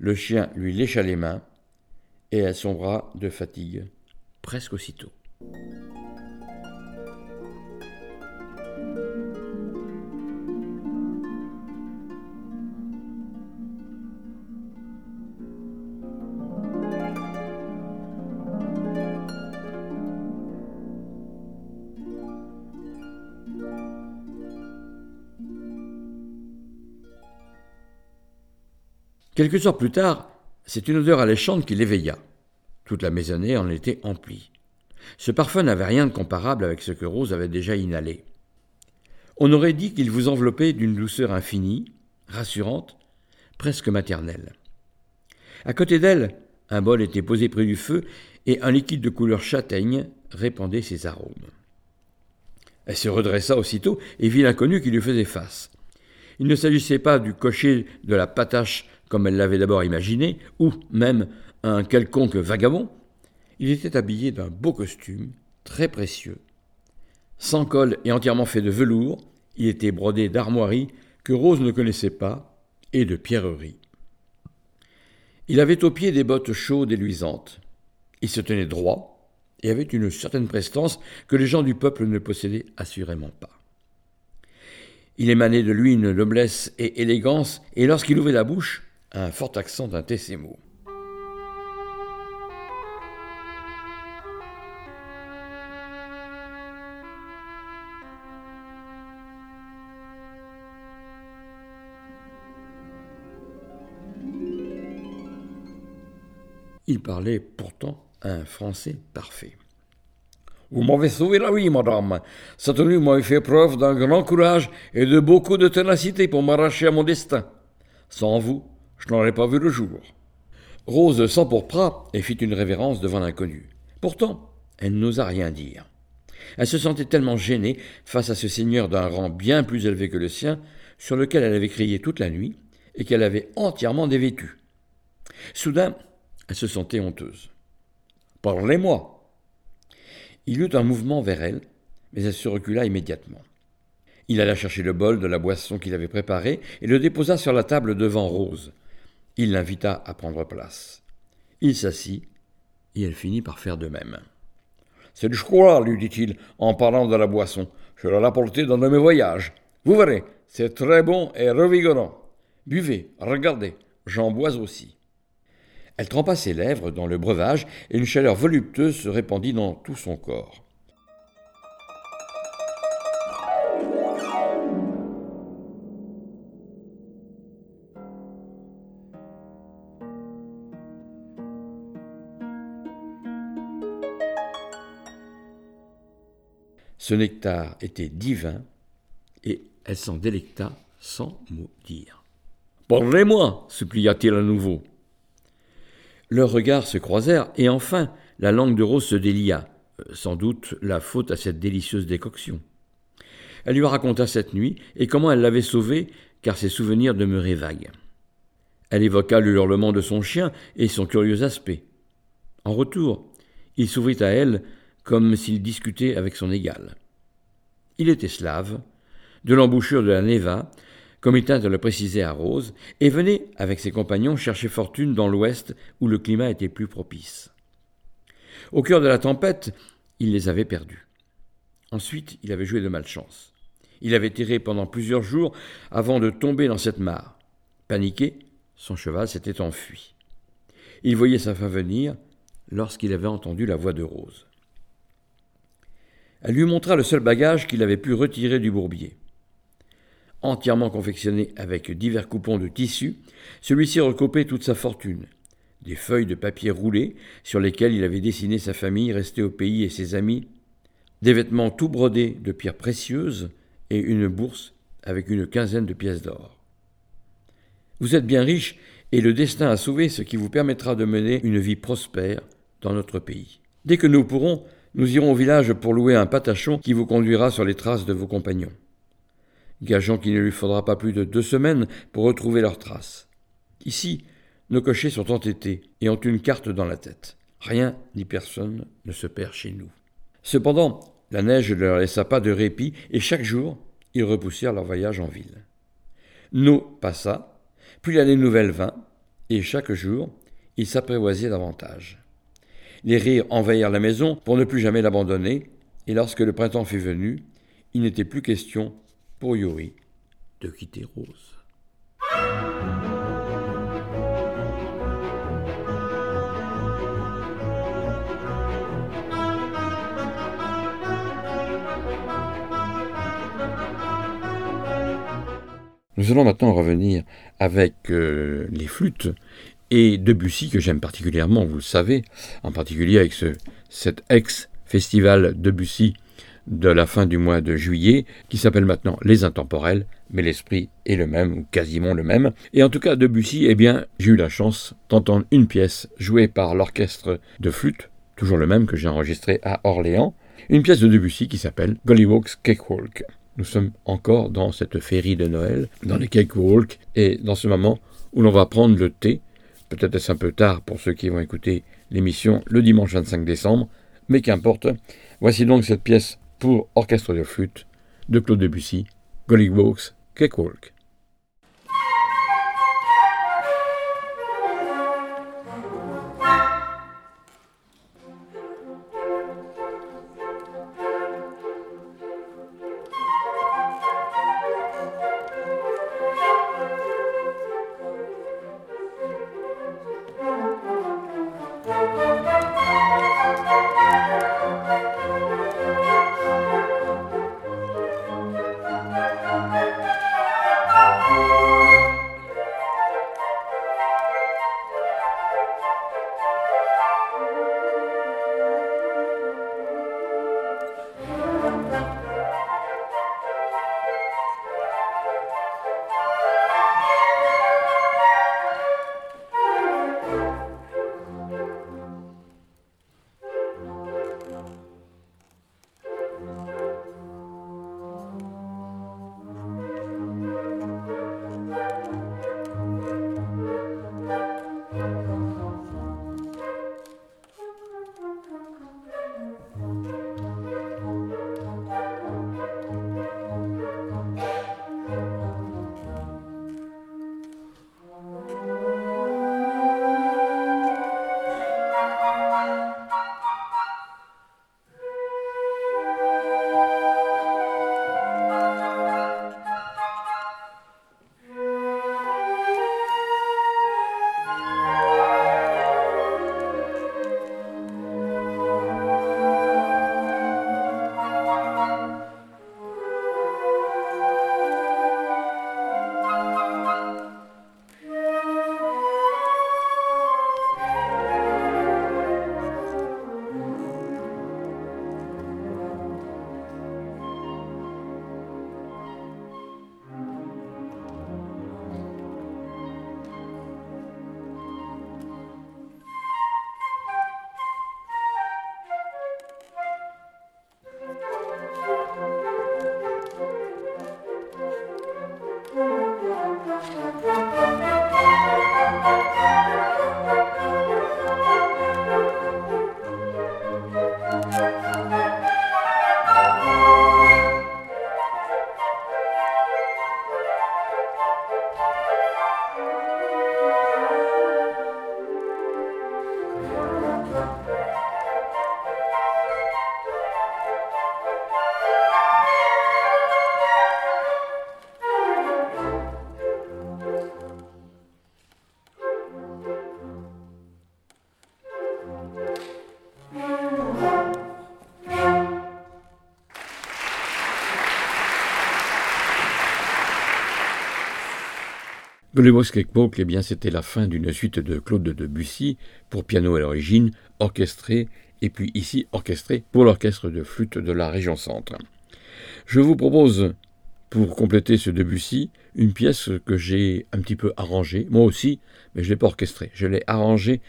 Le chien lui lécha les mains et elle sombra de fatigue presque aussitôt. Quelques heures plus tard, c'est une odeur alléchante qui l'éveilla. Toute la maisonnée en était emplie. Ce parfum n'avait rien de comparable avec ce que Rose avait déjà inhalé. On aurait dit qu'il vous enveloppait d'une douceur infinie, rassurante, presque maternelle. À côté d'elle, un bol était posé près du feu et un liquide de couleur châtaigne répandait ses arômes. Elle se redressa aussitôt et vit l'inconnu qui lui faisait face. Il ne s'agissait pas du cocher de la patache comme elle l'avait d'abord imaginé, ou même un quelconque vagabond, il était habillé d'un beau costume, très précieux. Sans col et entièrement fait de velours, il était brodé d'armoiries que Rose ne connaissait pas, et de pierreries. Il avait aux pieds des bottes chaudes et luisantes. Il se tenait droit, et avait une certaine prestance que les gens du peuple ne possédaient assurément pas. Il émanait de lui une noblesse et élégance, et lorsqu'il ouvrait la bouche, un fort accent ses mots. Il parlait pourtant un français parfait. Vous m'avez sauvé la vie, madame. Cette nuit m'avait fait preuve d'un grand courage et de beaucoup de ténacité pour m'arracher à mon destin. Sans vous, je n'aurais pas vu le jour. Rose s'empourpra et fit une révérence devant l'inconnu. Pourtant, elle n'osa rien dire. Elle se sentait tellement gênée face à ce seigneur d'un rang bien plus élevé que le sien, sur lequel elle avait crié toute la nuit et qu'elle avait entièrement dévêtu. Soudain, elle se sentait honteuse. Parlez-moi. Il eut un mouvement vers elle, mais elle se recula immédiatement. Il alla chercher le bol de la boisson qu'il avait préparée et le déposa sur la table devant Rose. Il l'invita à prendre place. Il s'assit, et elle finit par faire de même. C'est du chocolat, lui dit-il, en parlant de la boisson. Je l'ai apporté dans de mes voyages. Vous verrez, c'est très bon et revigorant. Buvez, regardez, j'en bois aussi. Elle trempa ses lèvres dans le breuvage et une chaleur voluptueuse se répandit dans tout son corps. Ce nectar était divin et elle s'en délecta sans mot dire. Parlez-moi, supplia-t-il à nouveau. Leurs regards se croisèrent, et enfin la langue de Rose se délia, euh, sans doute la faute à cette délicieuse décoction. Elle lui raconta cette nuit, et comment elle l'avait sauvée, car ses souvenirs demeuraient vagues. Elle évoqua le hurlement de son chien et son curieux aspect. En retour, il s'ouvrit à elle comme s'il discutait avec son égal. Il était slave, de l'embouchure de la Neva, comme il tint à le préciser à Rose, et venait, avec ses compagnons, chercher fortune dans l'ouest où le climat était plus propice. Au cœur de la tempête, il les avait perdus. Ensuite, il avait joué de malchance. Il avait tiré pendant plusieurs jours avant de tomber dans cette mare. Paniqué, son cheval s'était enfui. Il voyait sa fin venir lorsqu'il avait entendu la voix de Rose. Elle lui montra le seul bagage qu'il avait pu retirer du bourbier entièrement confectionné avec divers coupons de tissu, celui-ci recoupait toute sa fortune. Des feuilles de papier roulées sur lesquelles il avait dessiné sa famille restée au pays et ses amis, des vêtements tout brodés de pierres précieuses et une bourse avec une quinzaine de pièces d'or. Vous êtes bien riche et le destin a sauvé ce qui vous permettra de mener une vie prospère dans notre pays. Dès que nous pourrons, nous irons au village pour louer un patachon qui vous conduira sur les traces de vos compagnons gageant qu'il ne lui faudra pas plus de deux semaines pour retrouver leurs traces. Ici, nos cochers sont entêtés et ont une carte dans la tête. Rien ni personne ne se perd chez nous. Cependant, la neige ne leur laissa pas de répit et chaque jour, ils repoussèrent leur voyage en ville. Nous passa, puis l'année nouvelle vint, et chaque jour, ils s'apprivoisaient davantage. Les rires envahirent la maison pour ne plus jamais l'abandonner, et lorsque le printemps fut venu, il n'était plus question pour Yuri de quitter Rose. Nous allons maintenant revenir avec euh, les flûtes et Debussy que j'aime particulièrement, vous le savez, en particulier avec ce, cet ex-festival Debussy de la fin du mois de juillet, qui s'appelle maintenant Les Intemporels, mais l'esprit est le même, ou quasiment le même. Et en tout cas, Debussy, eh bien, j'ai eu la chance d'entendre une pièce jouée par l'orchestre de flûte, toujours le même que j'ai enregistré à Orléans, une pièce de Debussy qui s'appelle Gollywog's Cakewalk. Nous sommes encore dans cette féerie de Noël, dans les Cakewalk, et dans ce moment où l'on va prendre le thé. Peut-être est-ce un peu tard pour ceux qui vont écouter l'émission le dimanche 25 décembre, mais qu'importe. Voici donc cette pièce pour orchestre de flûte de Claude Debussy, Gollywog's Cakewalk. Golliwosk eh bien, c'était la fin d'une suite de Claude de Debussy pour piano à l'origine, orchestré et puis ici orchestré pour l'orchestre de flûte de la région centre. Je vous propose, pour compléter ce Debussy, une pièce que j'ai un petit peu arrangée, moi aussi, mais je ne l'ai pas orchestrée. Je l'ai arrangée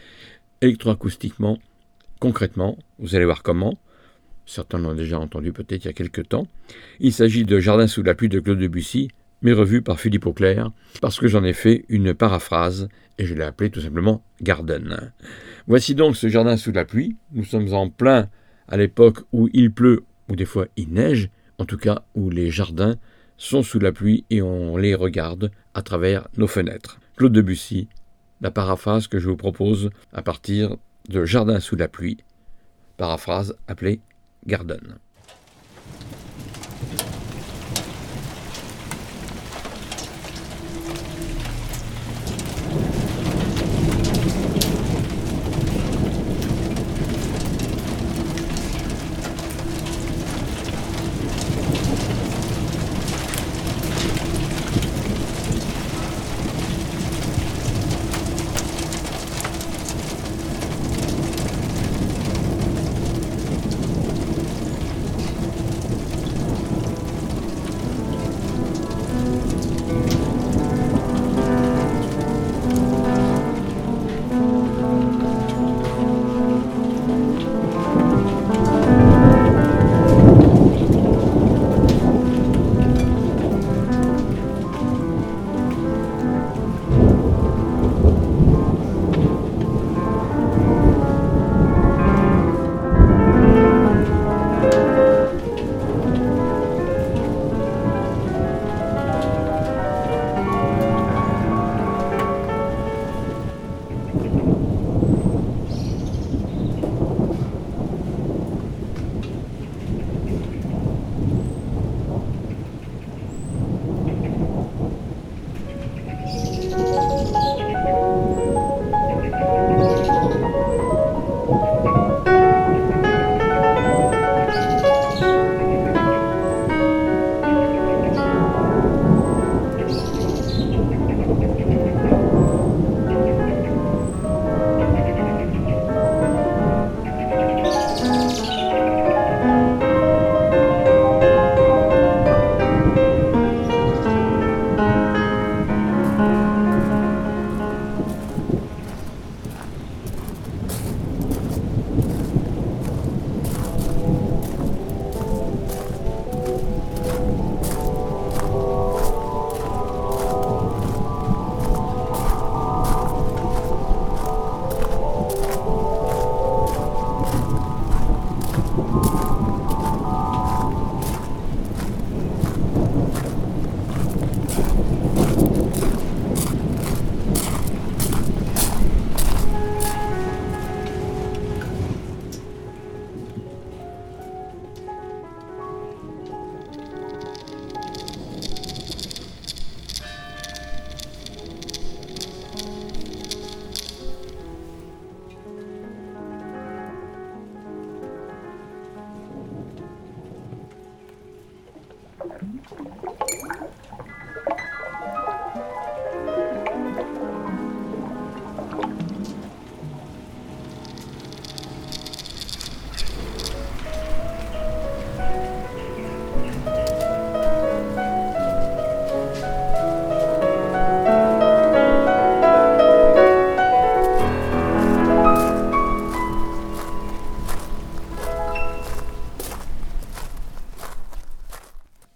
électroacoustiquement, concrètement, vous allez voir comment. Certains l'ont déjà entendu peut-être il y a quelque temps. Il s'agit de Jardin sous la pluie de Claude Debussy, mais revu par Philippe Auclair, parce que j'en ai fait une paraphrase, et je l'ai appelé tout simplement Garden. Voici donc ce jardin sous la pluie. Nous sommes en plein à l'époque où il pleut, ou des fois il neige, en tout cas où les jardins sont sous la pluie et on les regarde à travers nos fenêtres. Claude Debussy, la paraphrase que je vous propose à partir de Jardin sous la pluie, paraphrase appelée Garden.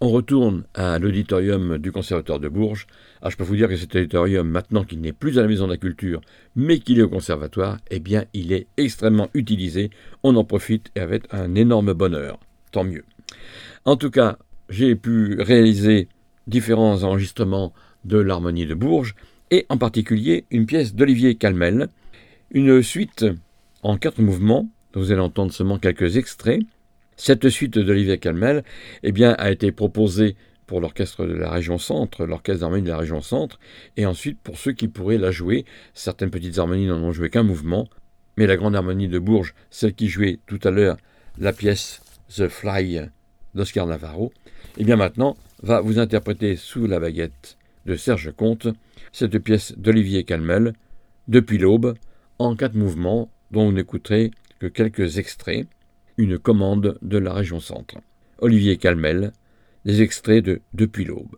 On retourne à l'auditorium du Conservatoire de Bourges. Ah, je peux vous dire que cet auditorium, maintenant qu'il n'est plus à la Maison de la Culture, mais qu'il est au Conservatoire, eh bien, il est extrêmement utilisé. On en profite avec un énorme bonheur. Tant mieux. En tout cas, j'ai pu réaliser différents enregistrements de l'harmonie de Bourges, et en particulier une pièce d'Olivier Calmel, une suite en quatre mouvements, vous allez entendre seulement quelques extraits, cette suite d'Olivier Calmel eh bien, a été proposée pour l'orchestre de la région centre, l'orchestre d'harmonie de la région centre, et ensuite pour ceux qui pourraient la jouer. Certaines petites harmonies n'en ont joué qu'un mouvement, mais la grande harmonie de Bourges, celle qui jouait tout à l'heure la pièce The Fly d'Oscar Navarro, eh bien maintenant va vous interpréter sous la baguette de Serge Comte cette pièce d'Olivier Calmel, Depuis l'aube, en quatre mouvements, dont vous n'écouterez que quelques extraits, une commande de la région centre. Olivier Calmel, des extraits de Depuis l'aube.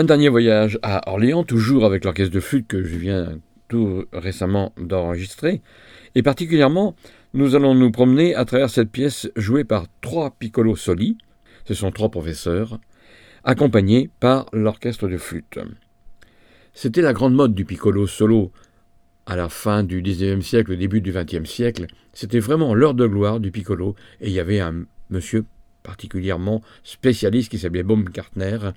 Un dernier voyage à Orléans, toujours avec l'orchestre de flûte que je viens tout récemment d'enregistrer. Et particulièrement, nous allons nous promener à travers cette pièce jouée par trois piccolos soli, ce sont trois professeurs, accompagnés par l'orchestre de flûte. C'était la grande mode du piccolo solo à la fin du XIXe siècle, au début du XXe siècle. C'était vraiment l'heure de gloire du piccolo, et il y avait un monsieur particulièrement spécialiste qui s'appelait Baumgartner,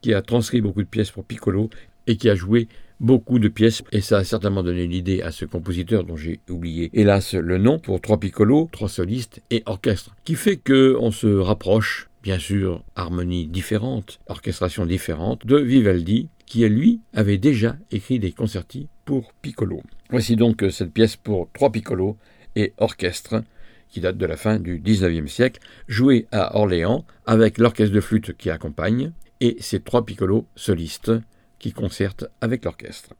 qui a transcrit beaucoup de pièces pour piccolo et qui a joué beaucoup de pièces, et ça a certainement donné l'idée à ce compositeur dont j'ai oublié, hélas, le nom, pour trois piccolos, trois solistes et orchestre, qui fait que on se rapproche, bien sûr, harmonie différente, orchestration différente, de Vivaldi, qui lui avait déjà écrit des concertis pour piccolo. Voici donc cette pièce pour trois piccolos et orchestre, qui date de la fin du XIXe siècle, jouée à Orléans avec l'orchestre de flûte qui accompagne, et ces trois piccolos solistes qui concertent avec l'orchestre.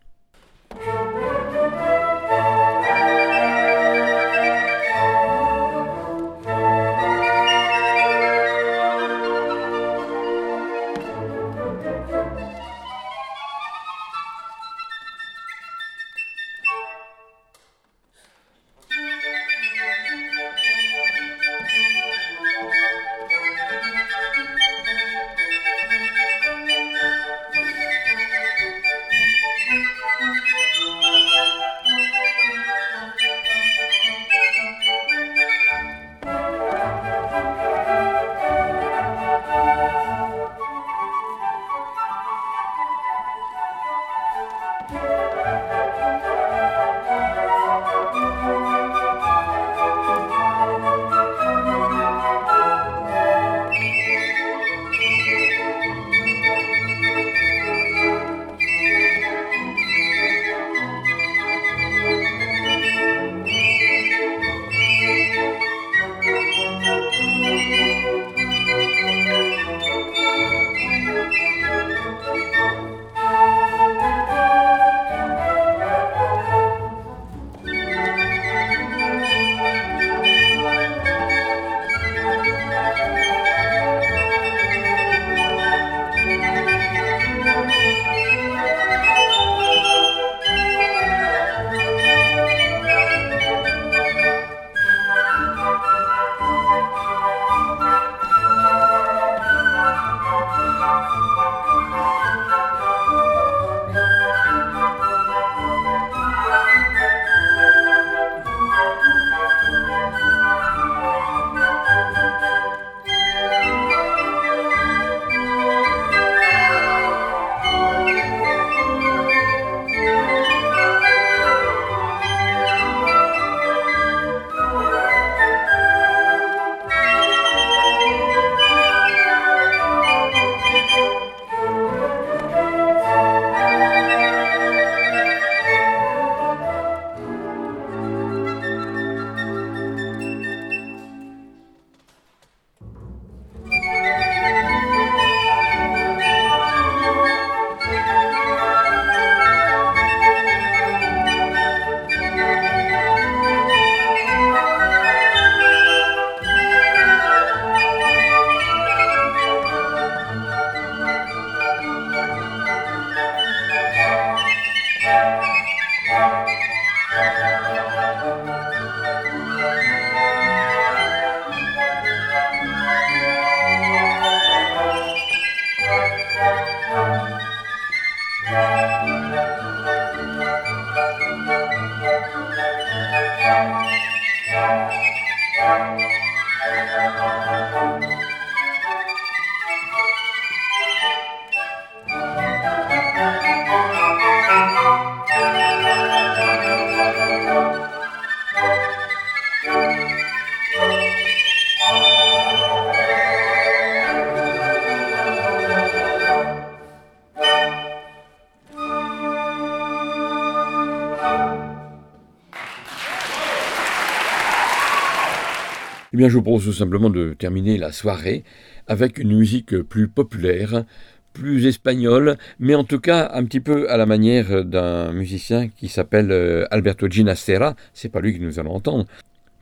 Bien, je vous propose tout simplement de terminer la soirée avec une musique plus populaire, plus espagnole, mais en tout cas un petit peu à la manière d'un musicien qui s'appelle euh, Alberto Ginastera. C'est pas lui que nous allons entendre.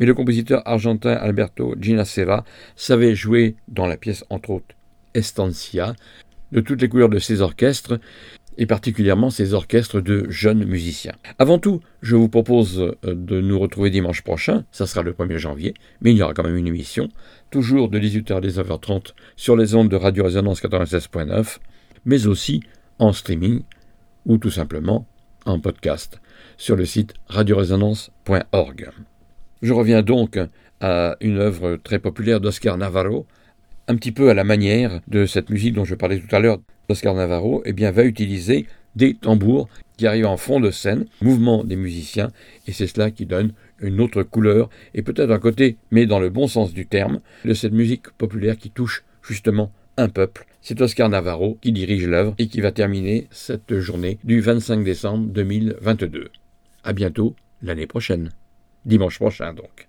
Mais le compositeur argentin Alberto Ginastera savait jouer dans la pièce, entre autres, Estancia, de toutes les couleurs de ses orchestres, et particulièrement ces orchestres de jeunes musiciens. Avant tout, je vous propose euh, de nous retrouver dimanche prochain, ça sera le 1er janvier, mais il y aura quand même une émission, toujours de 18h à 19h30 sur les ondes de Radio Résonance 96.9, mais aussi en streaming ou tout simplement en podcast sur le site radioresonance.org. Je reviens donc à une œuvre très populaire d'Oscar Navarro, un petit peu à la manière de cette musique dont je parlais tout à l'heure Oscar Navarro eh bien, va utiliser des tambours qui arrivent en fond de scène, mouvement des musiciens, et c'est cela qui donne une autre couleur, et peut-être un côté, mais dans le bon sens du terme, de cette musique populaire qui touche justement un peuple. C'est Oscar Navarro qui dirige l'œuvre et qui va terminer cette journée du 25 décembre 2022. À bientôt l'année prochaine. Dimanche prochain donc.